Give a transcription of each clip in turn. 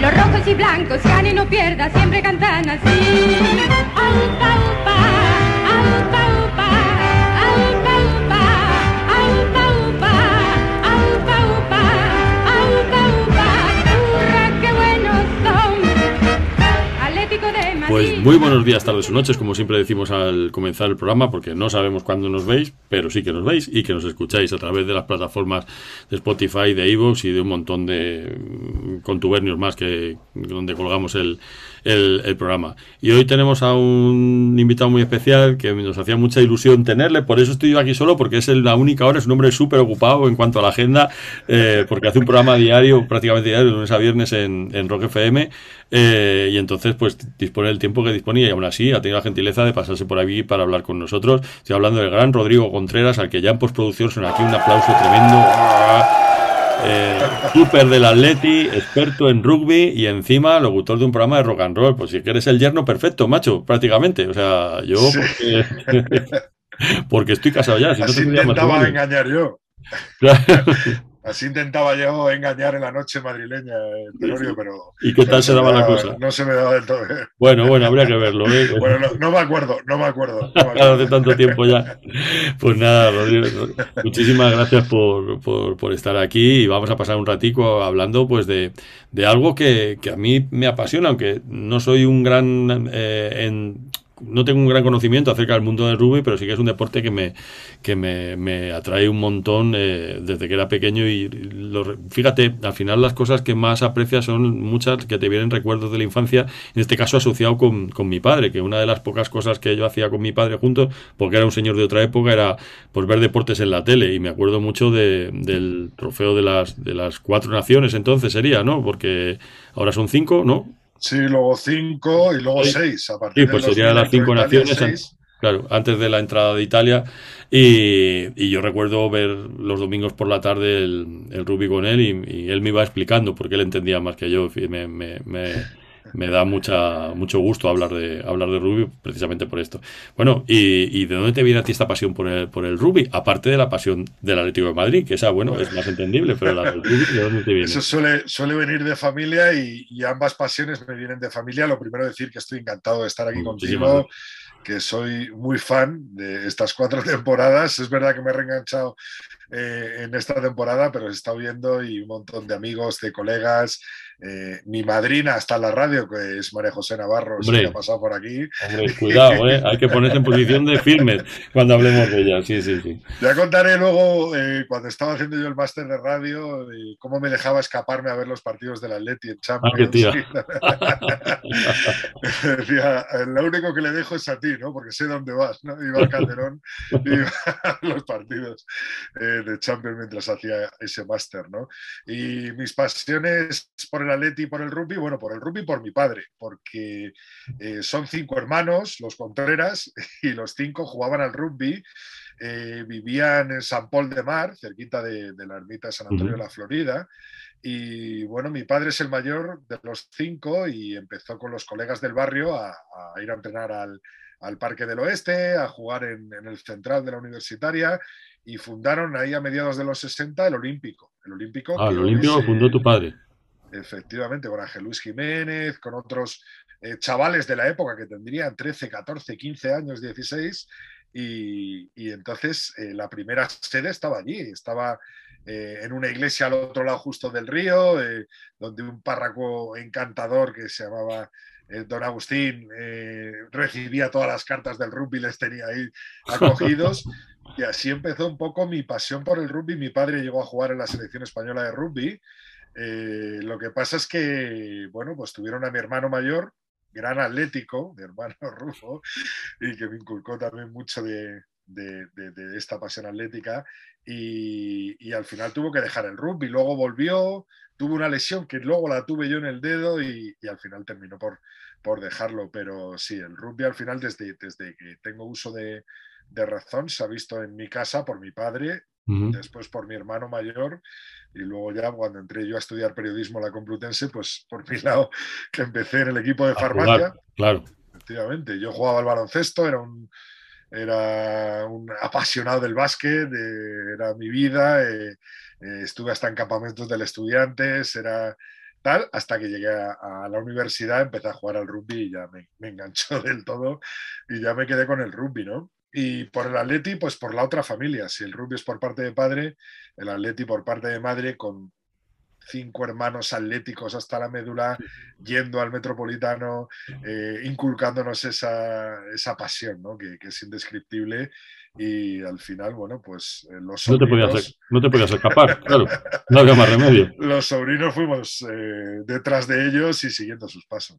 Los rojos y blancos ganen o pierda, siempre cantan así. Pues muy buenos días, tardes o noches, como siempre decimos al comenzar el programa, porque no sabemos cuándo nos veis, pero sí que nos veis y que nos escucháis a través de las plataformas de Spotify, de Evox y de un montón de mm, contubernios más que donde colgamos el, el- programa. Y hoy tenemos a un invitado muy especial que nos hacía mucha ilusión tenerle, por eso estoy yo aquí solo, porque es la única hora, es un hombre súper ocupado en cuanto a la agenda, eh, porque hace un programa diario, prácticamente diario, de lunes a viernes en, en Rock FM, eh, y entonces pues dispone del tiempo que disponía y aún así ha tenido la gentileza de pasarse por aquí para hablar con nosotros. Estoy hablando del gran Rodrigo Contreras, al que ya en postproducción son aquí un aplauso tremendo. Eh, Súper del Atleti, experto en rugby y encima locutor de un programa de rock and roll. Pues si que eres el yerno perfecto, macho, prácticamente. O sea, yo Sí. porque, porque estoy casado ya. Si no Así te pedía intentaba engañar yo. Claro. Así intentaba yo engañar en la noche madrileña, eh, Telorio, pero. ¿Y qué tal se daba la cosa? No se me daba del todo. bien. Bueno, bueno, habría que verlo. ¿eh? Bueno, no, no me acuerdo, no me acuerdo. no me Claro, acuerdo. hace tanto tiempo ya. Pues nada, Rodrigo, muchísimas gracias por, por, por estar aquí y vamos a pasar un ratico hablando pues de, de algo que, que a mí me apasiona, aunque no soy un gran eh, en no tengo un gran conocimiento acerca del mundo del rugby, pero sí que es un deporte que me, que me, me atrae un montón eh, desde que era pequeño y lo- fíjate, al final las cosas que más aprecias son muchas que te vienen recuerdos de la infancia, en este caso asociado con, con mi padre, que una de las pocas cosas que yo hacía con mi padre juntos, porque era un señor de otra época, era pues ver deportes en la tele y me acuerdo mucho de, del trofeo de las, de las cuatro naciones entonces sería, ¿no? Porque ahora son cinco, ¿no? Sí, luego cinco y luego Sí. seis. A partir Sí, pues del sería 2000 las cinco naciones, seis. Claro, antes de la entrada de Italia. Y, y yo recuerdo ver los domingos por la tarde el, el rugby con él y, y él me iba explicando porque él entendía más que yo. Me, me, me, me da mucha, mucho gusto hablar de, hablar de rugby precisamente por esto. Bueno, y, y de dónde te viene a ti esta pasión por el, por el rugby? Aparte de la pasión del Atlético de Madrid, que esa, bueno, es más entendible, pero la del ¿de dónde te viene? Eso suele, suele venir de familia y, y ambas pasiones me vienen de familia. Lo primero decir que estoy encantado de estar aquí Muchísimas contigo, que soy muy fan de estas cuatro temporadas. Es verdad que me he reenganchado eh, en esta temporada, pero he estado viendo y un montón de amigos, de colegas. Eh, mi madrina está en la radio, que es María José Navarro, Hombre. que ha pasado por aquí. Hombre, cuidado, ¿eh? hay que ponerse en posición de firmes cuando hablemos de ella. Sí, sí, sí. Ya contaré luego, eh, cuando estaba haciendo yo el máster de radio, cómo me dejaba escaparme a ver los partidos del Atleti en Ah, qué Champions. tía. Decía, "Eh, lo único que le dejo es a ti, ¿no? Porque sé dónde vas, ¿no? Iba al Calderón y iba a los partidos eh, de Champions mientras hacía ese máster, ¿no? Y mis pasiones por el Atleti y por el rugby, bueno, por el rugby por mi padre, porque eh, son cinco hermanos, los Contreras, y los cinco jugaban al rugby. eh, vivían en San Paul de Mar, cerquita de, de la ermita de San Antonio de la Florida. Y bueno, mi padre es el mayor de los cinco y empezó con los colegas del barrio a, a ir a entrenar al, al Parque del Oeste, a jugar en, en el central de la universitaria y fundaron ahí a mediados de los 60 el Olímpico. El Olímpico, Ah, el Olímpico es, fundó tu padre. Efectivamente, con Ángel Luis Jiménez, con otros eh, chavales de la época que tendrían 13, 14, 15 años, 16, y, y entonces eh, la primera sede estaba allí, estaba eh, en una iglesia al otro lado justo del río, donde un párroco encantador que se llamaba Don Agustín recibía todas las cartas del rugby, les tenía ahí acogidos. Y así empezó un poco mi pasión por el rugby. Mi padre llegó a jugar en la selección española de rugby. Eh, lo que pasa es que, bueno, pues tuvieron a mi hermano mayor, gran atlético, mi hermano Rufo, y que me inculcó también mucho de, de, esta pasión atlética. Y, y, al final tuvo que dejar el rugby. Luego volvió, tuvo una lesión que luego la tuve yo en el dedo y, y al final terminó por, por, dejarlo. Pero sí, el rugby al final, desde, desde que tengo uso de, de razón, se ha visto en mi casa por mi padre, uh -huh. después por mi hermano mayor y luego ya cuando entré yo a estudiar periodismo en la Complutense, pues por mi lado que empecé en el equipo de farmacia. Claro. Efectivamente, yo jugaba al baloncesto, era un, era un apasionado del básquet, eh, era mi vida, eh, eh, estuve hasta en campamentos del estudiantes, era tal, hasta que llegué a, la universidad, empecé a jugar al rugby y ya me, me, enganchó del todo y ya me quedé con el rugby, ¿no? Y por el Atleti, pues por la otra familia. Si el rugby es por parte de padre, el Atleti por parte de madre, con cinco hermanos atléticos hasta la médula, yendo al metropolitano, eh, inculcándonos esa, esa pasión, ¿no? que, que, es indescriptible y al final, bueno, pues eh, los sobrinos... No te podías, escapar, claro, no había más remedio. Los sobrinos fuimos eh, detrás de ellos y siguiendo sus pasos.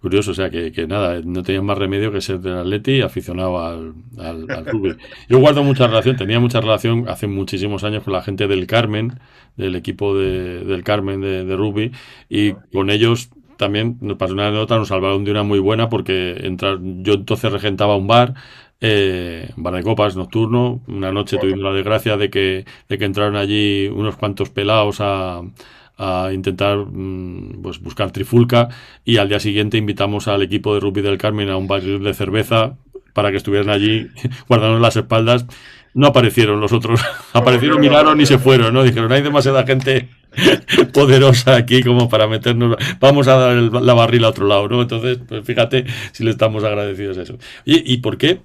Curioso, o sea, que, nada, no tenías más remedio que ser del Atleti y aficionado al, al. Yo guardo mucha relación, tenía mucha relación hace muchísimos años con la gente del Carmen, del equipo de, del Carmen de, de rugby, y con ellos también nos pasó una anécdota, nos salvaron de una muy buena porque entrar, yo entonces regentaba un bar, eh, bar de copas nocturno. Una noche tuvimos la desgracia de que, de que entraron allí unos cuantos pelados a, a intentar mm, pues, buscar trifulca y al día siguiente invitamos al equipo de rugby del Carmen a un barril de cerveza para que estuvieran allí guardando las espaldas. No aparecieron los otros, aparecieron, miraron y se fueron, ¿no? Dijeron, hay demasiada gente poderosa aquí como para meternos, vamos a dar la barril a otro lado, ¿no? Entonces, pues fíjate si le estamos agradecidos a eso. ¿Y, y por qué?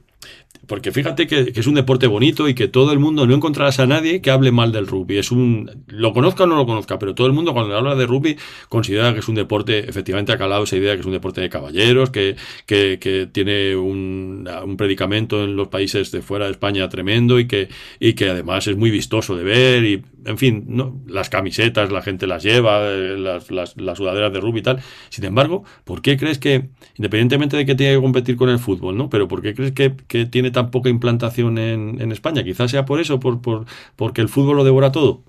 Porque fíjate que, es un deporte bonito y que todo el mundo, no encontrarás a nadie que hable mal del rugby. Es un, lo conozca o no lo conozca, pero todo el mundo cuando habla de rugby considera que es un deporte, efectivamente ha calado esa idea que es un deporte de caballeros, que, que, tiene un, un, predicamento en los países de fuera de España tremendo y que, y que además es muy vistoso de ver y, en fin, no, las camisetas la gente las lleva, eh, las, las, las sudaderas de rugby y tal. Sin embargo, ¿por qué crees que, independientemente de que tenga que competir con el fútbol, ¿no? Pero ¿por qué crees que, que tiene tan poca implantación en, en España. Quizás sea por eso, por, por, porque el fútbol lo devora todo.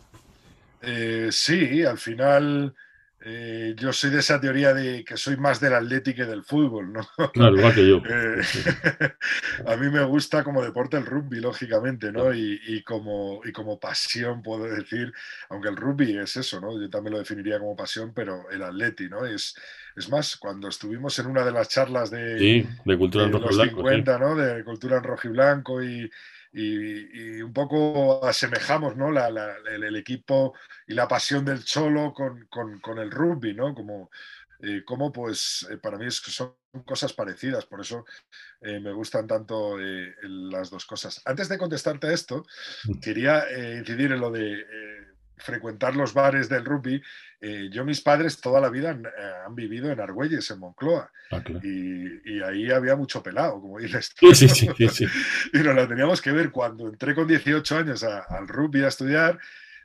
Eh, sí, al final eh, yo soy de esa teoría de que soy más del Atlético que del fútbol, ¿no? Claro, igual que yo. Eh, a mí me gusta como deporte el rugby, lógicamente, ¿no? Y, y, como, y como pasión, puedo decir, aunque el rugby es eso, ¿no? Yo también lo definiría como pasión, pero el Atleti, ¿no? Es, es más, cuando estuvimos en una de las charlas de, de cultura en rojo y blanco, ¿no? De cultura en rojo y blanco y, y, un poco asemejamos ¿no? La, la, el, equipo y la pasión del cholo con, con, con el rugby, ¿no? Como, eh, como pues eh, para mí es, son cosas parecidas, por eso eh, me gustan tanto las dos cosas. Antes de contestarte a esto, mm. quería incidir en lo de frecuentar los bares del rugby, eh, yo mis padres toda la vida han, eh, han vivido en Argüelles, en Moncloa, ah, claro. y, y, ahí había mucho pelado, como dices tú. Sí, sí, sí, y nos lo teníamos que ver cuando entré con 18 años a, al rugby a estudiar,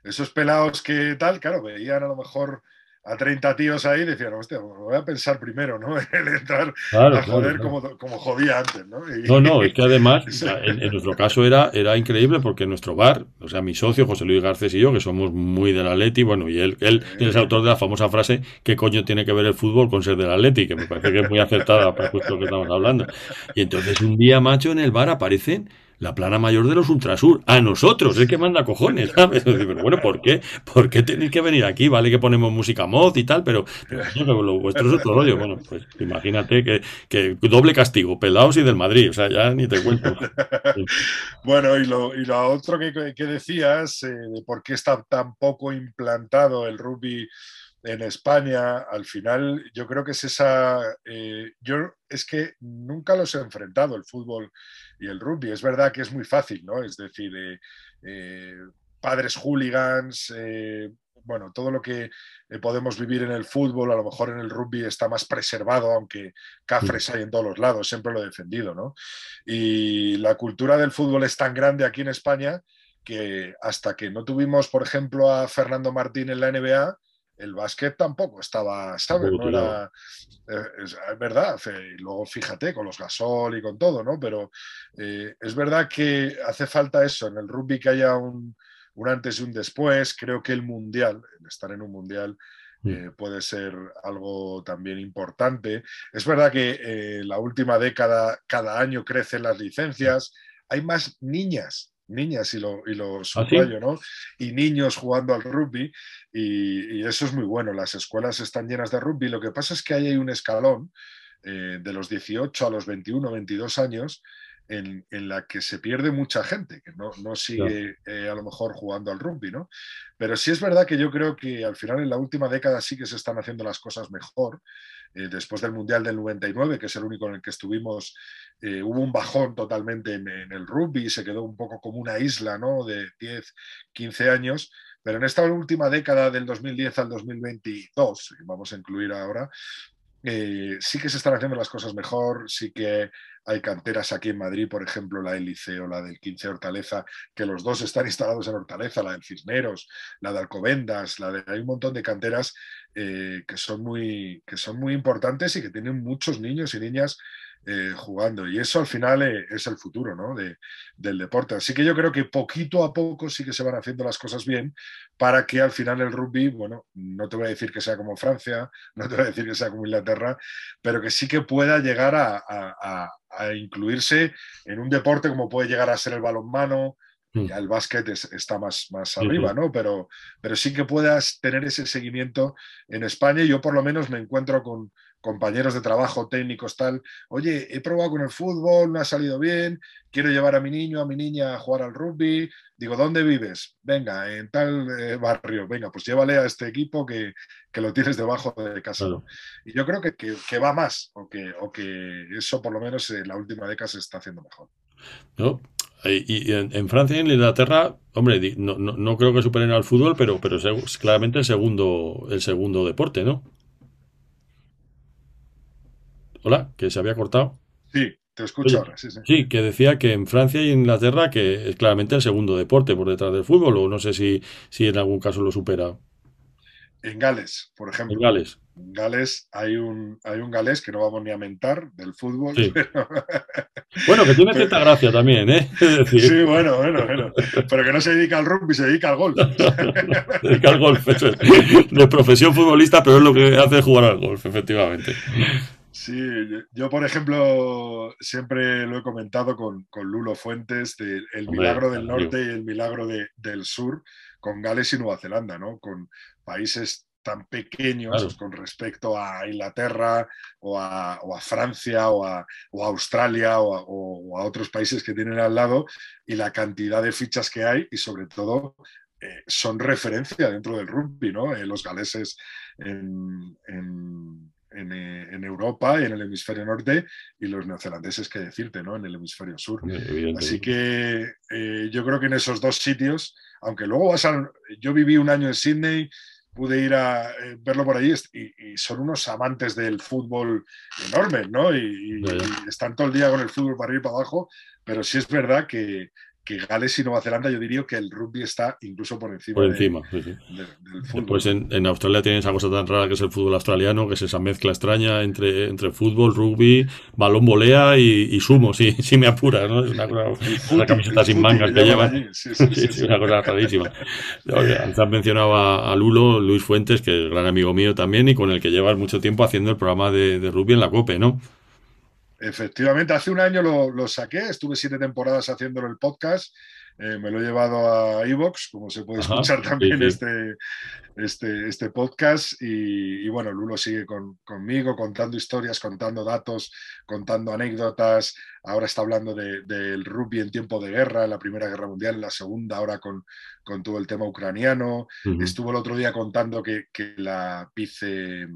esos pelados que tal, claro, veían a lo mejor a 30 tíos ahí decían, hostia, me voy a pensar primero, ¿no? El entrar claro, a joder claro, claro. Como, como, jodía antes, ¿no? Y, no, no, es que además, en, en, nuestro caso era, era increíble porque nuestro bar, o sea, mi socio José Luis Garcés y yo, que somos muy del Atleti, bueno, y él, él sí. es autor de la famosa frase, ¿qué coño tiene que ver el fútbol con ser del Atleti? Que me parece que es muy acertada para justo lo que estamos hablando. Y entonces un día, macho, en el bar aparecen la plana mayor de los Ultrasur. A nosotros, es que manda cojones. Pero bueno, ¿por qué? ¿Por qué tenéis que venir aquí? Vale que ponemos música mod y tal, pero, pero lo vuestro es otro rollo. Bueno, pues imagínate que, que, doble castigo, pelados y del Madrid, o sea, ya ni te cuento. bueno, y lo, y lo otro que, que decías, eh, de por qué está tan poco implantado el rugby en España, al final, yo creo que es esa. Eh, yo es que nunca los he enfrentado, el fútbol y el rugby. Es verdad que es muy fácil, ¿no? Es decir, eh, eh, padres hooligans, eh, bueno, todo lo que eh, podemos vivir en el fútbol, a lo mejor en el rugby está más preservado, aunque cafres hay en todos los lados, siempre lo he defendido, ¿no? Y la cultura del fútbol es tan grande aquí en España que hasta que no tuvimos, por ejemplo, a Fernando Martín en la NBA, el básquet tampoco estaba, ¿sabes? No era, eh, es, es, verdad, y luego fíjate con los gasol y con todo, ¿no? Pero eh, es verdad que hace falta eso, en el rugby que haya un, un, antes y un después, creo que el mundial, el estar en un mundial, eh, puede ser algo también importante. Es verdad que eh, la última década, cada año crecen las licencias, hay más niñas niñas y lo, y lo subrayo, ¿Ah, sí? ¿no? Y niños jugando al rugby y, y, eso es muy bueno. Las escuelas están llenas de rugby. Lo que pasa es que ahí hay un escalón eh, de los 18 a los 21, 22 años en, la que se pierde mucha gente, que no, no sigue eh, a lo mejor jugando al rugby, ¿no? Pero sí es verdad que yo creo que al final en la última década sí que se están haciendo las cosas mejor. Eh, después del Mundial del 99, que es el único en el que estuvimos, eh, hubo un bajón totalmente en, el rugby, se quedó un poco como una isla, ¿no? De 10, 15 años. Pero en esta última década del 2010 al 2022, vamos a incluir ahora, eh, sí que se están haciendo las cosas mejor, sí que hay canteras aquí en Madrid, por ejemplo, la del Liceo, la del 15 Hortaleza, que los dos están instalados en Hortaleza, la del Cisneros, la de Alcobendas, la de, hay un montón de canteras eh, que, son muy, que son muy importantes y que tienen muchos niños y niñas eh, jugando. Y eso al final eh, es el futuro ¿no? de, del deporte. Así que yo creo que poquito a poco sí que se van haciendo las cosas bien para que al final el rugby, bueno, no te voy a decir que sea como Francia, no te voy a decir que sea como Inglaterra, pero que sí que pueda llegar a, incluirse en un deporte como puede llegar a ser el balonmano, mm. ya el básquet está más, más arriba, ¿no? Pero, pero sí que puedas tener ese seguimiento en España. Yo por lo menos me encuentro con, compañeros de trabajo, técnicos, tal, oye, he probado con el fútbol, no ha salido bien, quiero llevar a mi niño, a mi niña a jugar al rugby, digo, ¿dónde vives? Venga, en tal eh, barrio, venga, pues llévale a este equipo que, lo tienes debajo de casa. Y yo creo que, que, va más, o que, o que eso por lo menos en la última década se está haciendo mejor. No, y en, Francia y en Inglaterra, hombre, no, no, creo que superen al fútbol, pero, pero es claramente el segundo, el segundo deporte, ¿no? Hola, que se había cortado. Sí, te escucho ahora. Sí, sí. que decía que en Francia y en Inglaterra que es claramente el segundo deporte por detrás del fútbol, o no sé si, si en algún caso lo supera. En Gales, por ejemplo. En Gales. En Gales hay un, hay un galés que no vamos ni a mentar del fútbol. Bueno, que tiene cierta gracia también, ¿eh? Sí, bueno, bueno, bueno. Pero que no se dedica al rugby, se dedica al golf. se dedica al golf, eso es. De profesión futbolista, pero es lo que hace jugar al golf, efectivamente. Sí, yo por ejemplo siempre lo he comentado con, Lulo Fuentes, de el milagro del norte y el milagro del sur, con Gales y Nueva Zelanda, ¿no? Con países tan pequeños con respecto a Inglaterra o a, Francia o a, Australia o, a, otros países que tienen al lado y la cantidad de fichas que hay y sobre todo eh, son referencia dentro del rugby, ¿no? Eh, los galeses en eh, en, Europa y en el hemisferio norte y los neozelandeses, que decirte, ¿no? En el hemisferio sur. Así que eh, yo creo que en esos dos sitios, aunque luego vas a... Yo viví un año en Sydney, pude ir a eh, verlo por ahí y, son unos amantes del fútbol enormes, ¿no? Y, y, están todo el día con el fútbol para arriba y para abajo, pero sí es verdad que, que Gales y Nueva Zelanda yo diría que el rugby está incluso por encima, por encima del fútbol. Después en, Australia tienen esa cosa tan rara que es el fútbol australiano, que es esa mezcla extraña entre, entre fútbol, rugby, balón volea y, sumo, sí, sí me apura, ¿no? Es una, cosa, camiseta sin mangas que llevan. Sí, sí, una cosa rarísima. Antes has mencionado a, Lulo, Luis Fuentes, que es gran amigo mío también y con el que llevas mucho tiempo haciendo el programa de, de rugby en la COPE, ¿no? Efectivamente, hace un año lo, saqué, estuve siete temporadas haciéndolo el podcast, eh, me lo he llevado a Evox, como se puede escuchar también Este, este, este podcast, y, bueno, Lulo sigue conmigo contando historias, contando datos, contando anécdotas, ahora está hablando del rugby en tiempo de guerra, en la Primera Guerra Mundial, en la Segunda, ahora con, con todo el tema ucraniano, estuvo el otro día contando que, que la vice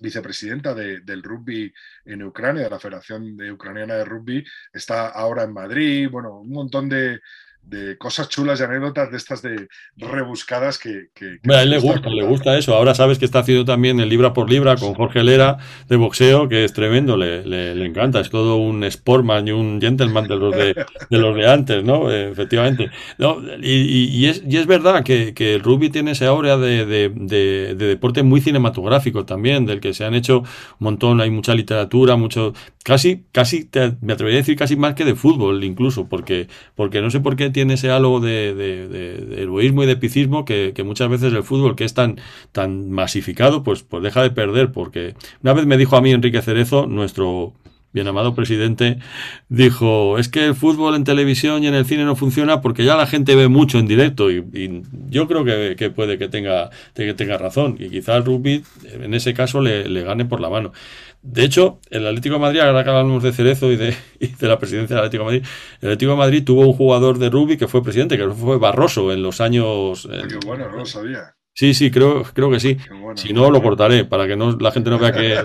vicepresidenta del rugby en Ucrania, de la Federación de Ucraniana de Rugby, está ahora en Madrid, bueno, un montón de, de cosas chulas y anécdotas de estas de rebuscadas que... a él le gusta, le gusta eso. Ahora sabes que está haciendo también el libra por libra con Jorge Lera de boxeo, que es tremendo, le, le, encanta. Es todo un sportman y un gentleman de los de, de los de antes, ¿no? Efectivamente. No, y, y, es, y es verdad que, que el rugby tiene esa aurea de, de, de, deporte muy cinematográfico también, del que se han hecho un montón, hay mucha literatura, mucho... Casi, casi, me atrevería a decir casi más que de fútbol incluso, porque, porque no sé por qué tiene ese halo de, de, heroísmo y de epicismo que, muchas veces el fútbol, que es tan, tan masificado, pues, pues deja de perder. Porque una vez me dijo a mí Enrique Cerezo, nuestro bien amado presidente, dijo, es que el fútbol en televisión y en el cine no funciona porque ya la gente ve mucho en directo y, yo creo que, puede que tenga, que tenga razón y quizá el rugby en ese caso le, gane por la mano. De hecho, el Atlético de Madrid, ahora que hablamos de Cerezo y de, la presidencia del Atlético de Madrid, el Atlético de Madrid tuvo un jugador de rugby que fue presidente, que fue Barroso en los años... Bueno, no lo sabía. Sí, sí, creo, creo que sí. si no, lo cortaré para que no, la gente no vea que,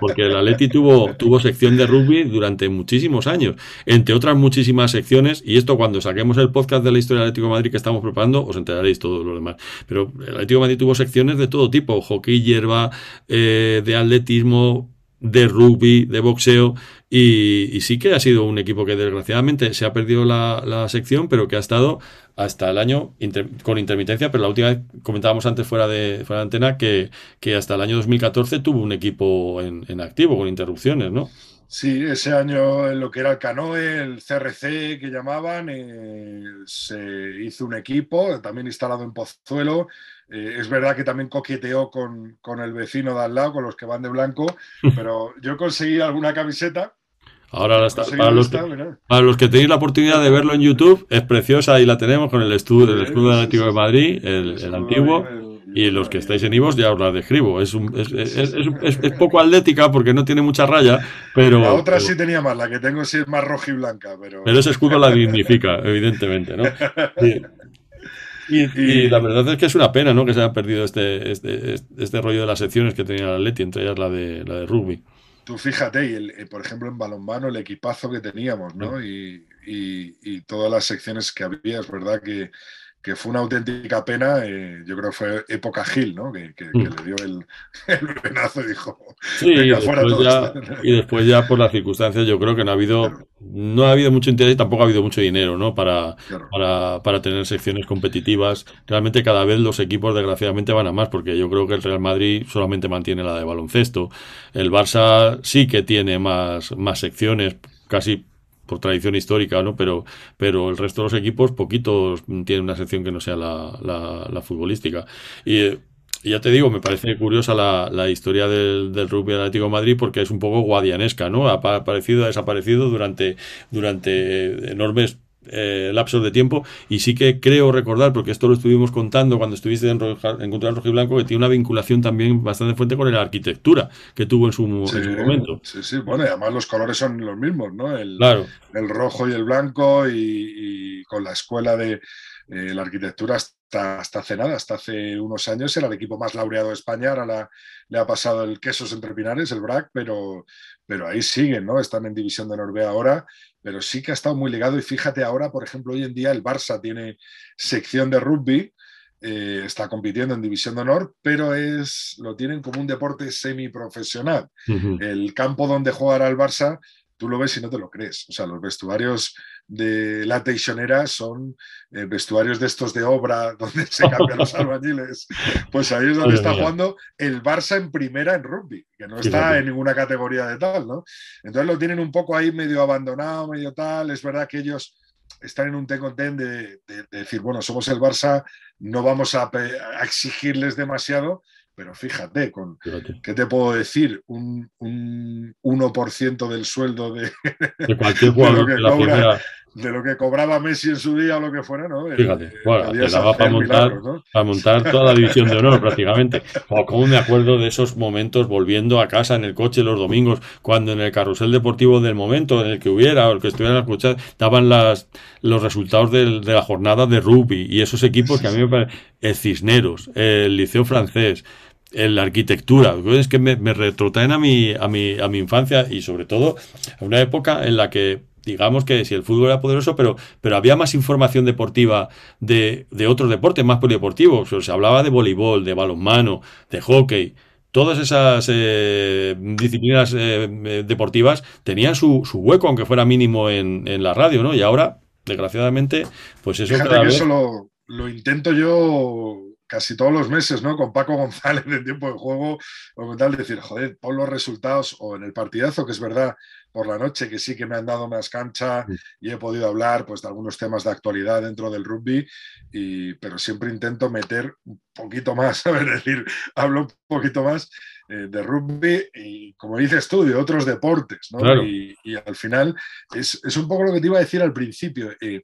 porque el Atleti tuvo, tuvo sección de rugby durante muchísimos años, entre otras muchísimas secciones, y esto cuando saquemos el podcast de la historia del Atlético de Madrid que estamos preparando, os enteraréis todo lo demás. Pero el Atlético de Madrid tuvo secciones de todo tipo, hockey, hierba, eh, de atletismo, de rugby, de boxeo, y, sí que ha sido un equipo que desgraciadamente se ha perdido la, sección, pero que ha estado hasta el año con intermitencia, pero la última vez comentábamos antes fuera de, fuera de antena que, que hasta el año 2014 tuvo un equipo en, activo, con interrupciones, ¿no? Sí, ese año en lo que era el Canoe, el CRC que llamaban, eh, se hizo un equipo, también instalado en Pozuelo, eh, es verdad que también coqueteó con, el vecino de al lado, con los que van de blanco, pero yo conseguí alguna camiseta. Ahora está, para, los que, para, los que, tenéis la oportunidad de verlo en YouTube, es preciosa y la tenemos con el escudo, el escudo del Atlético de Madrid, el, antiguo. y los que estáis en Ivos ya os la describo. Es, es, poco atlética porque no tiene mucha raya, pero... La otra sí tenía más, la que tengo sí es más roja y blanca, pero... Pero ese escudo la dignifica, evidentemente, ¿no? Y, la verdad es que es una pena, ¿no? Que se haya perdido este, este, este rollo de las secciones que tenía la Leti, entre ellas la de, la de rugby. Tú fíjate, y eh, por ejemplo en balonmano el equipazo que teníamos, ¿no? Y, y, todas las secciones que había, es verdad que, que fue una auténtica pena. Eh, yo creo que fue época Gil, ¿no? Que, mm. le dio el, el, venazo y dijo. Sí, y después, ya, y después, ya, por las circunstancias, yo creo que no ha habido, no ha habido mucho interés y tampoco ha habido mucho dinero, ¿no? Para, para, para, tener secciones competitivas. Realmente cada vez los equipos, desgraciadamente, van a más, porque yo creo que el Real Madrid solamente mantiene la de baloncesto. El Barça sí que tiene más, más secciones, casi por tradición histórica, ¿no? Pero, pero el resto de los equipos, poquitos tienen una sección que no sea la, la, futbolística. Y, ya te digo, me parece curiosa la, la historia del, del rugby Atlético Madrid porque es un poco guadianesca, ¿no? Ha aparecido, ha desaparecido durante, durante enormes eh, lapsos de tiempo y sí que creo recordar, porque esto lo estuvimos contando cuando estuviste en, en Contra Rojo y Blanco, que tiene una vinculación también bastante fuerte con la arquitectura que tuvo en su, momento. Sí, sí, bueno, y además los colores son los mismos, ¿no? El, claro. el rojo y el blanco y, con la escuela de eh, la arquitectura hasta, hasta hace nada, hasta hace unos años era el equipo más laureado de España, ahora le ha pasado el Quesos entre Pinares, el BRAC, pero, pero ahí siguen, ¿no? Están en División de Noruega ahora pero sí que ha estado muy ligado y fíjate ahora, por ejemplo, hoy en día el Barça tiene sección de rugby, eh, está compitiendo en División de Honor, pero es, lo tienen como un deporte semiprofesional. El campo donde jugará el Barça, tú lo ves y no te lo crees. O sea, los vestuarios de la Teixonera son eh, vestuarios de estos de obra donde se cambian los albañiles. Pues ahí es donde está jugando el Barça en primera en rugby, que no está en ninguna categoría de tal, ¿no? Entonces lo tienen un poco ahí medio abandonado, medio tal. Es verdad que ellos están en un ten ten de, decir, bueno, somos el Barça, no vamos a, exigirles demasiado, pero fíjate, con, ¿qué te puedo decir? Un, un 1% del sueldo de, de cualquier jugador de, cobra, de, lo que cobraba Messi en su día o lo que fuera, ¿no? Fíjate, bueno, te la va para montar, para montar toda la división de honor prácticamente. O como me acuerdo de esos momentos volviendo a casa en el coche los domingos, cuando en el carrusel deportivo del momento en el que hubiera o el que estuvieran escuchando, daban las, los resultados de, la jornada de rugby y esos equipos que a mí me parecen, el Cisneros, el Liceo Francés, la arquitectura, es que me, retrotraen a mi, a, mi, a mi infancia y sobre todo a una época en la que digamos que si el fútbol era poderoso, pero, pero había más información deportiva de, de otros deportes más polideportivos. se hablaba de voleibol, de balonmano, de hockey. Todas esas eh, disciplinas eh, deportivas tenían su, su, hueco, aunque fuera mínimo en, en, la radio, ¿no? Y ahora, desgraciadamente, pues eso Fíjate que eso lo, lo intento yo casi todos los meses, ¿no? Con Paco González en tiempo de juego, o con tal decir, joder, pon los resultados, o en el partidazo, que es verdad, por la noche, que sí que me han dado más cancha y he podido hablar pues, de algunos temas de actualidad dentro del rugby, y, pero siempre intento meter un poquito más, es decir, hablo un poquito más eh, de rugby y, como dices tú, de otros deportes, ¿no? Y, al final es, es, un poco lo que te iba a decir al principio. Eh,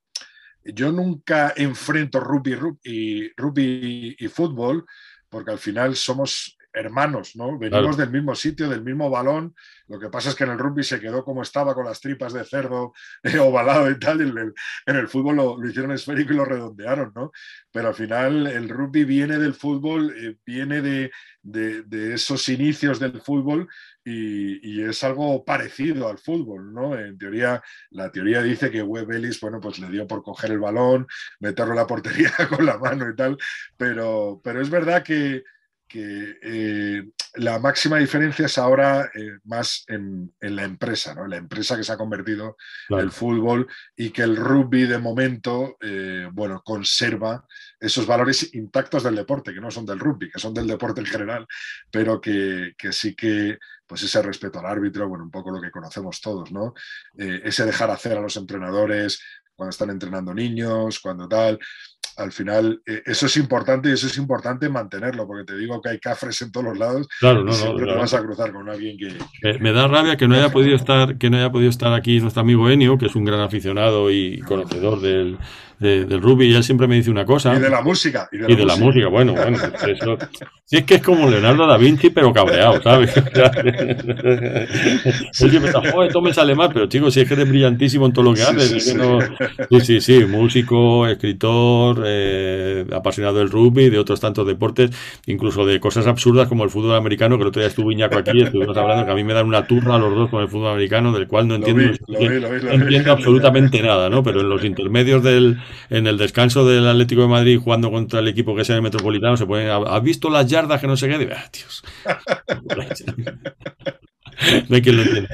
yo nunca enfrento rugby, rugby, rugby y fútbol porque al final somos hermanos, ¿no? Venimos del mismo sitio, del mismo balón. Lo que pasa es que en el rugby se quedó como estaba, con las tripas de cerdo eh, ovalado y tal. Y en, el, fútbol lo, hicieron esférico y lo redondearon, ¿no? Pero al final el rugby viene del fútbol, eh, viene de, esos inicios del fútbol y, es algo parecido al fútbol, ¿no? En teoría, la teoría dice que Webb Ellis, bueno, pues le dio por coger el balón, meterlo en la portería con la mano y tal. Pero, pero es verdad que que eh, la máxima diferencia es ahora eh, más en, la empresa, ¿no? la empresa que se ha convertido en el fútbol y que el rugby de momento, eh, bueno, conserva esos valores intactos del deporte, que no son del rugby, que son del deporte en general, pero que, que sí que pues ese respeto al árbitro, bueno, un poco lo que conocemos todos, ¿no? ese dejar hacer a los entrenadores cuando están entrenando niños, cuando tal al final eh, eso es importante y eso es importante mantenerlo, porque te digo que hay cafres en todos los lados. Claro, no, y siempre te vas a cruzar con alguien que. Me, da rabia que no haya podido estar, que no haya podido estar aquí nuestro amigo Enio, que es un gran aficionado y conocedor del, del rugby y él siempre me dice una cosa. Y de la música. Y de, la, música. bueno, bueno. Eso, si es que es como Leonardo da Vinci, pero cabreado, ¿sabes? sí, me está, joder, todo me sale mal, pero chicos, si es que eres brillantísimo en todo lo que haces. Sí, sí, sí, músico, escritor, eh, apasionado del rugby, de otros tantos deportes, incluso de cosas absurdas como el fútbol americano, que el otro día estuvo Iñaco aquí estuvimos hablando que a mí me dan una turra a los dos con el fútbol americano, del cual no entiendo, entiendo absolutamente nada, ¿no? Pero en los intermedios del, en el descanso del Atlético de Madrid jugando contra el equipo que sea el Metropolitano, se pueden, ¿has visto las yardas que no se qué? Ah, Dios. no hay quien lo entienda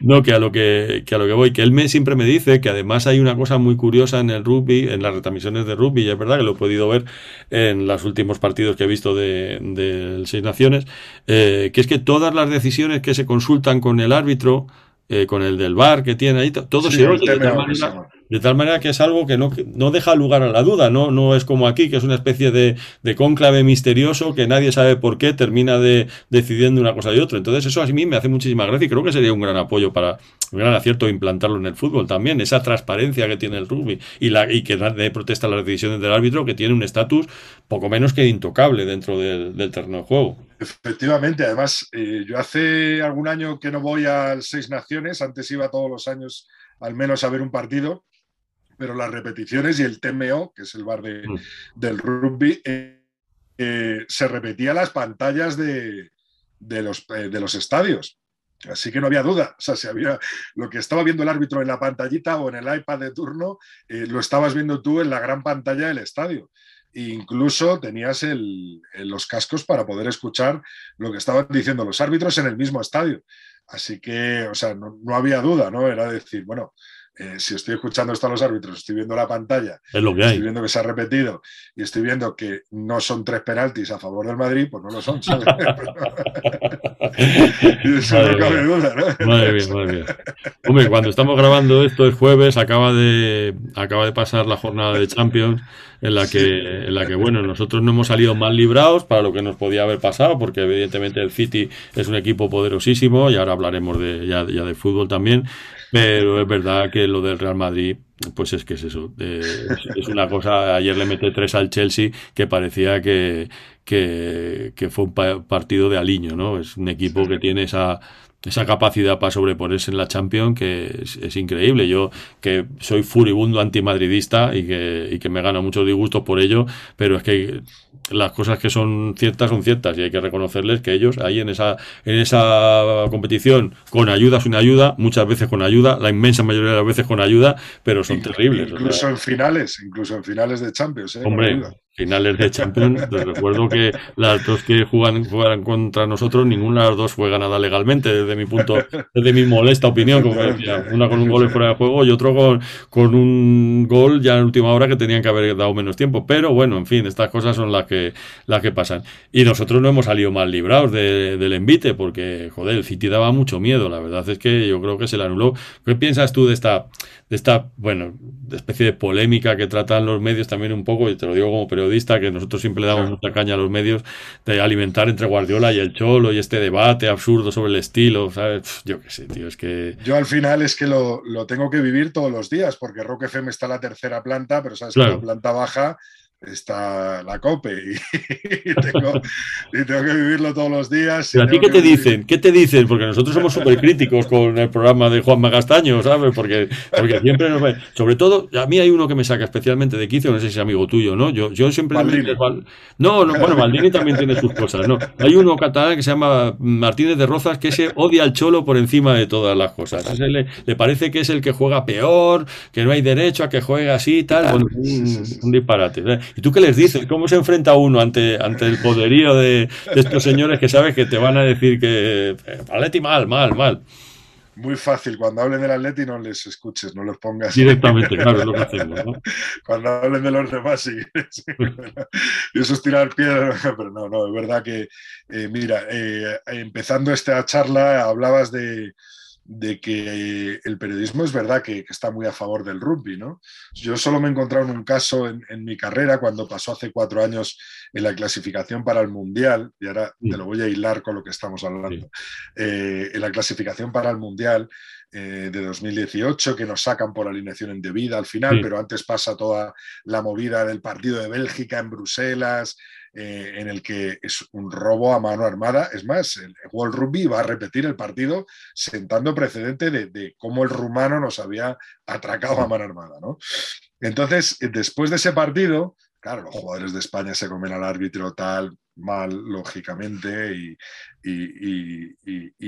No, que a lo que, a lo que voy, que él me, siempre me dice que además hay una cosa muy curiosa en el rugby, en las retransmisiones de rugby, y es verdad que lo he podido ver en los últimos partidos que he visto de, de Seis Naciones, eh, que es que todas las decisiones que se consultan con el árbitro, eh, con el del bar que tiene ahí, todo se oye de tal, manera, de tal, manera, que es algo que no, no, deja lugar a la duda, ¿no? No es como aquí, que es una especie de, de cónclave misterioso que nadie sabe por qué termina de, decidiendo una cosa y otra. Entonces eso a mí me hace muchísima gracia y creo que sería un gran apoyo para, un gran acierto implantarlo en el fútbol también, esa transparencia que tiene el rugby y, la, y que nadie protesta las decisiones del árbitro que tiene un estatus poco menos que intocable dentro del, del terreno de juego. Efectivamente, además, eh, yo hace algún año que no voy al Seis Naciones, antes iba todos los años al menos a ver un partido, pero las repeticiones y el TMO, que es el bar de, mm. del rugby, eh, eh, se repetía las pantallas de, de, los, de los estadios. Así que no había duda. O sea, si había lo que estaba viendo el árbitro en la pantallita o en el iPad de turno, lo estabas viendo tú en la gran pantalla del estadio incluso tenías los cascos para poder escuchar lo que estaban diciendo los árbitros en el mismo estadio. Así que, o sea, no, había duda, ¿no? Era decir, bueno, eh, si estoy escuchando esto a los árbitros, estoy viendo la pantalla, estoy viendo que se ha repetido y estoy viendo que no son tres penaltis a favor del Madrid, pues no lo son, ¿sabes? y eso no cabe duda, ¿no? Madre mía, madre mía. Hombre, cuando estamos grabando esto es jueves, acaba de, acaba de pasar la jornada de Champions en la que, en la que bueno, nosotros no hemos salido mal librados para lo que nos podía haber pasado, porque evidentemente el City es un equipo poderosísimo y ahora hablaremos de, ya, ya de fútbol también, pero es verdad que lo del Real Madrid, pues es que es eso, eh, es, una cosa, ayer le mete tres al Chelsea que parecía que, que, que fue un partido de aliño, ¿no? Es un equipo que tiene esa esa capacidad para sobreponerse en la Champions que es, increíble. Yo que soy furibundo antimadridista y que, y que me gano muchos disgustos por ello, pero es que las cosas que son ciertas son ciertas y hay que reconocerles que ellos ahí en esa, en esa competición, con ayuda, sin ayuda, muchas veces con ayuda, la inmensa mayoría de las veces con ayuda, pero son terribles. Incluso en finales, incluso en finales de Champions. ¿eh? Hombre, finales de Champions. recuerdo que las dos que juegan, juegan contra nosotros, ninguna de las dos fue ganada legalmente, desde mi punto, desde mi molesta opinión, como decía. Una con un gol fuera de juego y otro con, con un gol ya en última hora que tenían que haber dado menos tiempo. Pero bueno, en fin, estas cosas son las que, las que pasan. Y nosotros no hemos salido mal librados del envite, porque, joder, el City daba mucho miedo. La verdad es que yo creo que se le anuló. ¿Qué piensas tú de esta, de esta, bueno, especie de polémica que tratan los medios también un poco, y te lo digo como periodista, que nosotros siempre le damos mucha caña a los medios, de alimentar entre Guardiola y el Cholo y este debate absurdo sobre el estilo, ¿sabes? Yo qué sé, tío, es que... Yo al final es que lo, tengo que vivir todos los días, porque Rock FM está en la tercera planta, pero sabes que la planta baja está la COPE y, tengo, que vivirlo todos los días. ¿Y a ti qué te dicen? ¿Qué te dicen? Porque nosotros somos súper críticos con el programa de Juan Magastaño, ¿sabes? Porque, porque siempre nos... Sobre todo, a mí hay uno que me saca especialmente de quicio, no sé si es amigo tuyo, ¿no? Yo, yo siempre... No, no, bueno, Maldini también tiene sus cosas, ¿no? Hay uno catalán que se llama Martínez de Rozas que se odia al cholo por encima de todas las cosas. Le, le, parece que es el que juega peor, que no hay derecho a que juegue así y tal. Bueno, un, un disparate. ¿eh? ¿Y tú qué les dices? ¿Cómo se enfrenta uno ante, ante el poderío de, estos señores que sabes que te van a decir que eh, Atleti mal, mal, mal? Muy fácil, cuando hablen del Atleti no les escuches, no los pongas. Directamente, claro, es lo que hacemos. ¿no? Cuando hablen de los demás, sí. y eso es tirar piedra, pero no, no, es verdad que, eh, mira, eh, empezando esta charla hablabas de, de que el periodismo es verdad que, está muy a favor del rugby, ¿no? Yo solo me he encontrado en un caso en, mi carrera cuando pasó hace cuatro años en la clasificación para el Mundial, y ahora te lo voy a hilar con lo que estamos hablando, eh, en la clasificación para el Mundial eh, de 2018, que nos sacan por alineación indebida al final, pero antes pasa toda la movida del partido de Bélgica en Bruselas, eh, en el que es un robo a mano armada. Es más, el World Rugby va a repetir el partido sentando precedente de, cómo el rumano nos había atracado a mano armada. Entonces, después de ese partido, claro, los jugadores de España se comen al árbitro tal, mal, lógicamente, y,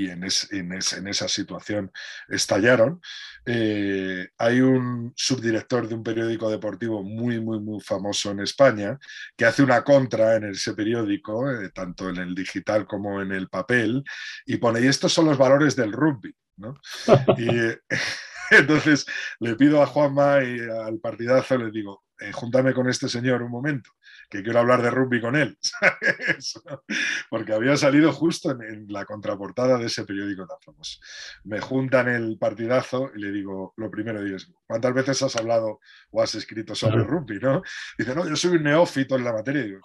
en, esa situación estallaron. Eh, hay un subdirector de un periódico deportivo muy, muy, muy famoso en España que hace una contra en ese periódico, eh, tanto en el digital como en el papel, y pone, y estos son los valores del rugby. y, entonces le pido a Juanma y al partidazo, le digo, eh, júntame con este señor un momento que quiero hablar de rugby con él, porque había salido justo en, la contraportada de ese periódico tan famoso. Me juntan el partidazo y le digo, lo primero digo, ¿cuántas veces has hablado o has escrito sobre rugby? ¿no? Dice, no, yo soy un neófito en la materia.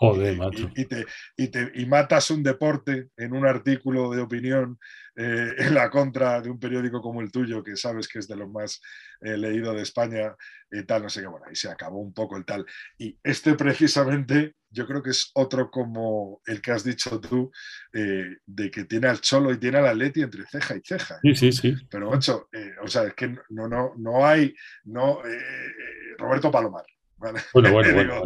y, te, y matas un deporte en un artículo de opinión eh, en la contra de un periódico como el tuyo, que sabes que es de los más eh, leídos de España, y tal, no sé qué, bueno, ahí se acabó un poco el tal. Y este precisamente, yo creo que es otro como el que has dicho tú, eh, de que tiene al Cholo y tiene al Atleti entre ceja y ceja. Sí, sí, sí. Pero, o sea, es que no, no, no hay, no, Roberto Palomar. Bueno, bueno,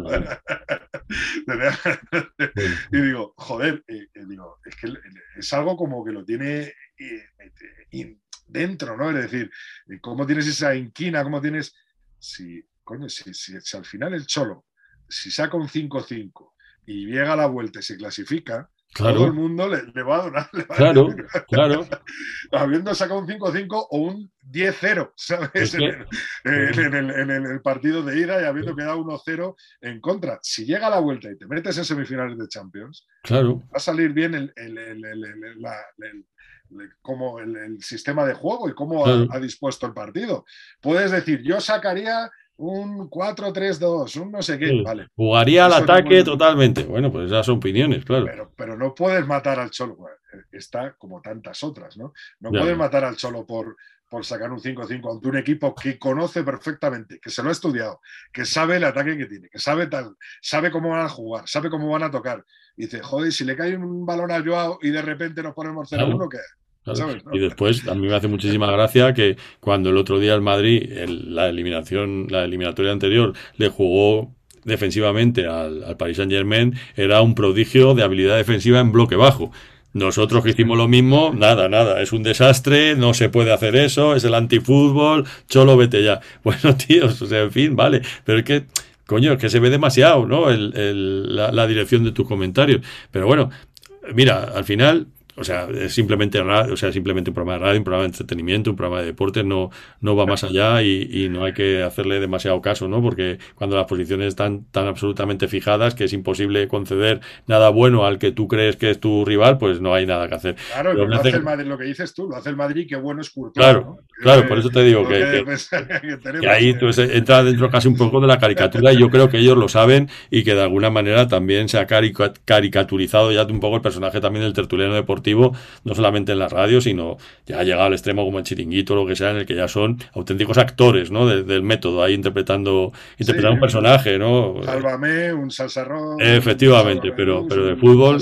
bueno, y digo, joder, digo, es que es algo como que lo tiene dentro, ¿no? Es decir, ¿cómo tienes esa inquina? ¿Cómo tienes... Si, coño, si, si, al final el Cholo, si saca un 5-5 y llega a la vuelta y se clasifica, todo el mundo le, va a donar. claro, claro. Habiendo sacado un 5-5 o un 10-0, ¿sabes? En, el, partido de ida y habiendo quedado 1-0 en contra. Si llega a la vuelta y te metes en semifinales de Champions, claro. va a salir bien el, como el, sistema de juego y cómo ha, dispuesto el partido. Puedes decir, yo sacaría un 4-3-2, un no sé qué. Vale. Jugaría al ataque totalmente. Bueno, pues esas son opiniones, claro. Pero, pero no puedes matar al Cholo. Está como tantas otras, ¿no? No puedes matar al Cholo por, por sacar un 5-5 ante un equipo que conoce perfectamente, que se lo ha estudiado, que sabe el ataque que tiene, que sabe tal, sabe cómo van a jugar, sabe cómo van a tocar. Y dice, joder, si le cae un balón a Joao y de repente nos ponemos 0-1, ¿qué? Y después a mí me hace muchísima gracia que cuando el otro día el Madrid, la eliminación, la eliminatoria anterior, le jugó defensivamente al, al Paris Saint Germain, era un prodigio de habilidad defensiva en bloque bajo. Nosotros que hicimos lo mismo, nada, nada, es un desastre, no se puede hacer eso, es el antifútbol, cholo, vete ya. Bueno, tíos, o sea, en fin, vale, pero es que coño, es que se ve demasiado, ¿no? El, la, la dirección de tus comentarios. Pero bueno, mira, al final o sea, es simplemente, o sea, simplemente un programa de radio, un programa de entretenimiento, un programa de deporte, no, no va más allá y, no hay que hacerle demasiado caso, ¿no? Porque cuando las posiciones están tan absolutamente fijadas que es imposible conceder nada bueno al que tú crees que es tu rival, pues no hay nada que hacer. Claro, lo, hace el Madrid, lo que dices tú, lo hace el Madrid, qué bueno es Courtois, Claro, claro, por eso te digo que, que, ahí tú entra dentro casi un poco de la caricatura y yo creo que ellos lo saben y que de alguna manera también se ha caricaturizado ya un poco el personaje también del tertuliano deportivo no solamente en la radio, sino ya ha llegado al extremo como el chiringuito o lo que sea, en el que ya son auténticos actores, ¿no? del método, ahí interpretando, interpretando un personaje, ¿no? Sálvame, un salsarrón. Efectivamente, pero, pero de fútbol.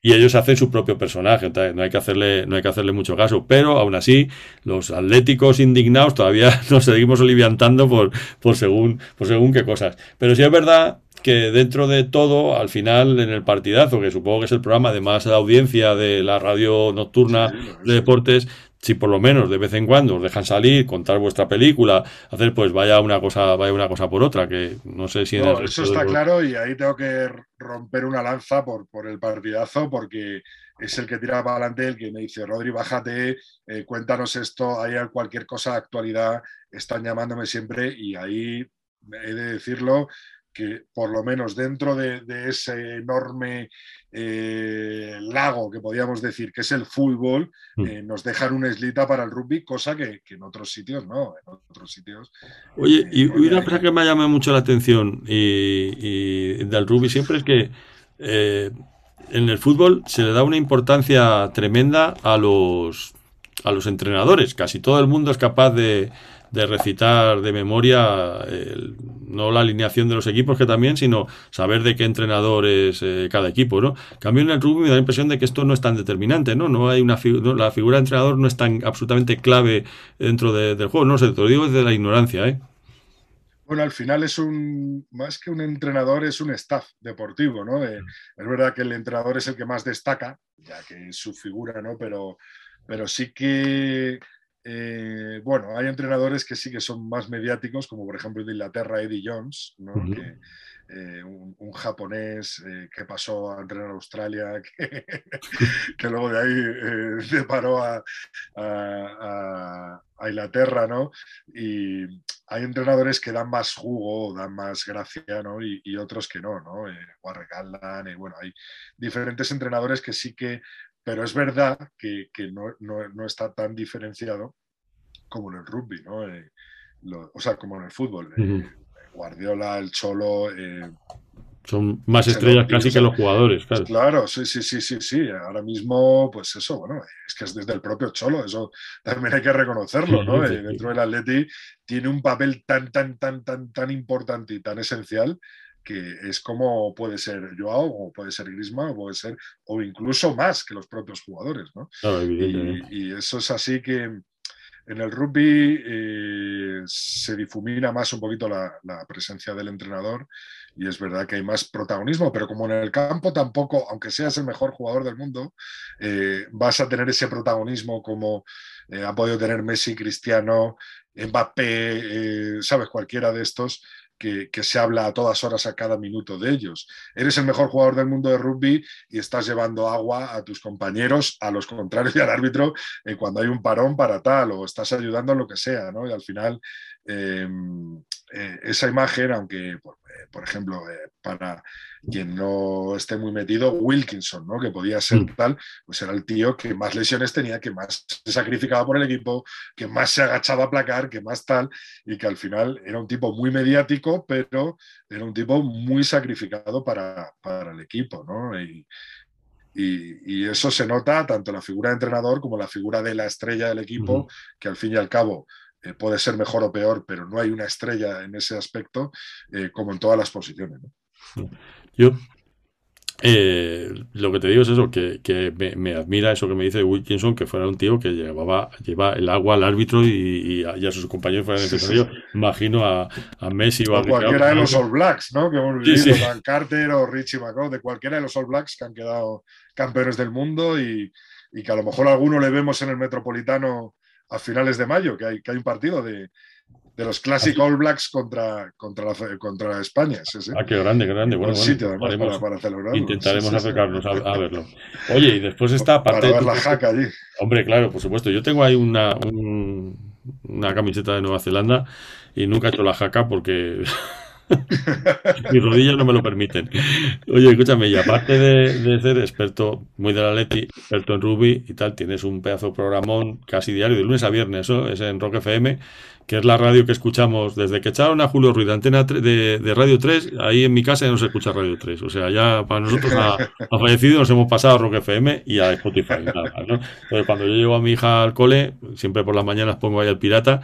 Y, ellos hacen su propio personaje, no hay que hacerle, no hay que hacerle mucho caso. Pero aún así, los atléticos indignados todavía nos seguimos aliviantando por, por según, por según qué cosas. Pero sí es verdad que dentro de todo, al final, en el partidazo, que supongo que es el programa de más audiencia de la radio nocturna de deportes, si por lo menos de vez en cuando os dejan salir, contar vuestra película, hacer pues vaya una cosa, vaya una cosa por otra, que no sé si eso está claro y ahí tengo que romper una lanza por, por el partidazo porque es el que tira para adelante, el que me dice, Rodri, bájate, eh, cuéntanos esto, hay cualquier cosa de actualidad, están llamándome siempre y ahí he de decirlo, que por lo menos dentro de, ese enorme eh, lago que podríamos decir que es el fútbol, mm. eh, nos dejan una islita para el rugby, cosa que, en otros sitios no, en otros sitios. Oye, y eh, una cosa que me llama mucho la atención y, del rugby siempre es que en el fútbol se le da una importancia tremenda a los, a los entrenadores. Casi todo el mundo es capaz de de recitar de memoria no la alineación de los equipos que también, sino saber de qué entrenador es eh, cada equipo, ¿no? Cambio en el rugby me da la impresión de que esto no es tan determinante, ¿no? No hay una la figura de entrenador no es tan absolutamente clave dentro del juego, no sé, te lo digo desde la ignorancia, ¿eh? Bueno, al final es un, más que un entrenador, es un staff deportivo, ¿no? es verdad que el entrenador es el que más destaca, ya que es su figura, ¿no? Pero, pero sí que eh, bueno, hay entrenadores que sí que son más mediáticos, como por ejemplo de Inglaterra Eddie Jones, eh, un, japonés eh, que pasó a entrenar a Australia, que, luego de ahí se paró a, Inglaterra, ¿no? Y hay entrenadores que dan más jugo, dan más gracia, ¿no? Y, otros que no, ¿no? Warren Gatland, bueno, hay diferentes entrenadores que sí que pero es verdad que, no, está tan diferenciado como en el rugby, ¿no? Eh, o sea, como en el fútbol. Eh, Guardiola, el Cholo. Eh, son más estrellas casi que los jugadores, claro. Claro, sí, sí, sí, sí, sí. Ahora mismo, pues eso, bueno, es que es desde el propio Cholo, eso también hay que reconocerlo, ¿no? Dentro del Atleti tiene un papel tan, tan, tan, tan, tan importante y tan esencial que es como puede ser Joao, o puede ser Griezmann, o puede ser, o incluso más que los propios jugadores, ¿no? y, eso es así que en el rugby eh, se difumina más un poquito la, presencia del entrenador y es verdad que hay más protagonismo, pero como en el campo tampoco, aunque seas el mejor jugador del mundo, eh, vas a tener ese protagonismo como eh, ha podido tener Messi, Cristiano, Mbappé, sabes, cualquiera de estos que, se habla a todas horas, a cada minuto de ellos. Eres el mejor jugador del mundo de rugby y estás llevando agua a tus compañeros, a los contrarios y al árbitro eh, cuando hay un parón para tal, o estás ayudando en lo que sea, ¿no? Y al final, em, eh, esa imagen, aunque, por, eh, ejemplo, para quien no esté muy metido, Wilkinson, ¿no? que podía ser mm. tal, pues era el tío que más lesiones tenía, que más se sacrificaba por el equipo, que más se agachaba a placar, que más tal, y que al final era un tipo muy mediático, pero era un tipo muy sacrificado para, el equipo. ¿no? Y, eso se nota tanto en la figura de entrenador como la figura de la estrella del equipo, que al fin y al cabo eh, puede ser mejor o peor, pero no hay una estrella en ese aspecto, eh, como en todas las posiciones. Yo eh, lo que te digo es eso, que, me, admira eso que me dice Wilkinson, que fuera un tío que llevaba lleva el agua al árbitro y, a, sus compañeros fuera necesario. Imagino a, Messi o a cualquiera de los All Blacks, ¿no? Que hemos vivido, Dan Carter o Richie McCaw, de cualquiera de los All Blacks que han quedado campeones del mundo y, que a lo mejor a alguno le vemos en el Metropolitano a finales de mayo, que hay, que hay un partido de, de los Classic All Blacks contra, contra, la, contra España. Sí, sí. Ah, qué grande, qué grande. Bueno, sitio, además, haremos- para, para celebrarlo. intentaremos Sí, acercarnos a, a verlo. Oye, y después está, Para ver la jaca allí. Hombre, claro, por supuesto. Yo tengo ahí una, un- una camiseta de Nueva Zelanda y nunca he hecho la jaca porque mis rodillas no me lo permiten. Oye, escúchame, y aparte de, ser experto muy de la Leti, experto en rugby y tal, tienes un pedazo de programón casi diario, de lunes a viernes, eso es en Rock FM, que es la radio que escuchamos desde que echaron a Julio Ruiz de Antena tre- de, de Radio 3, ahí en mi casa ya no se escucha Radio 3. O sea, ya para nosotros ha, ha fallecido, nos hemos pasado a Rock FM y a Spotify. nada ¿no? Entonces, cuando yo llevo a mi hija al cole, siempre por las mañanas pongo ahí el pirata,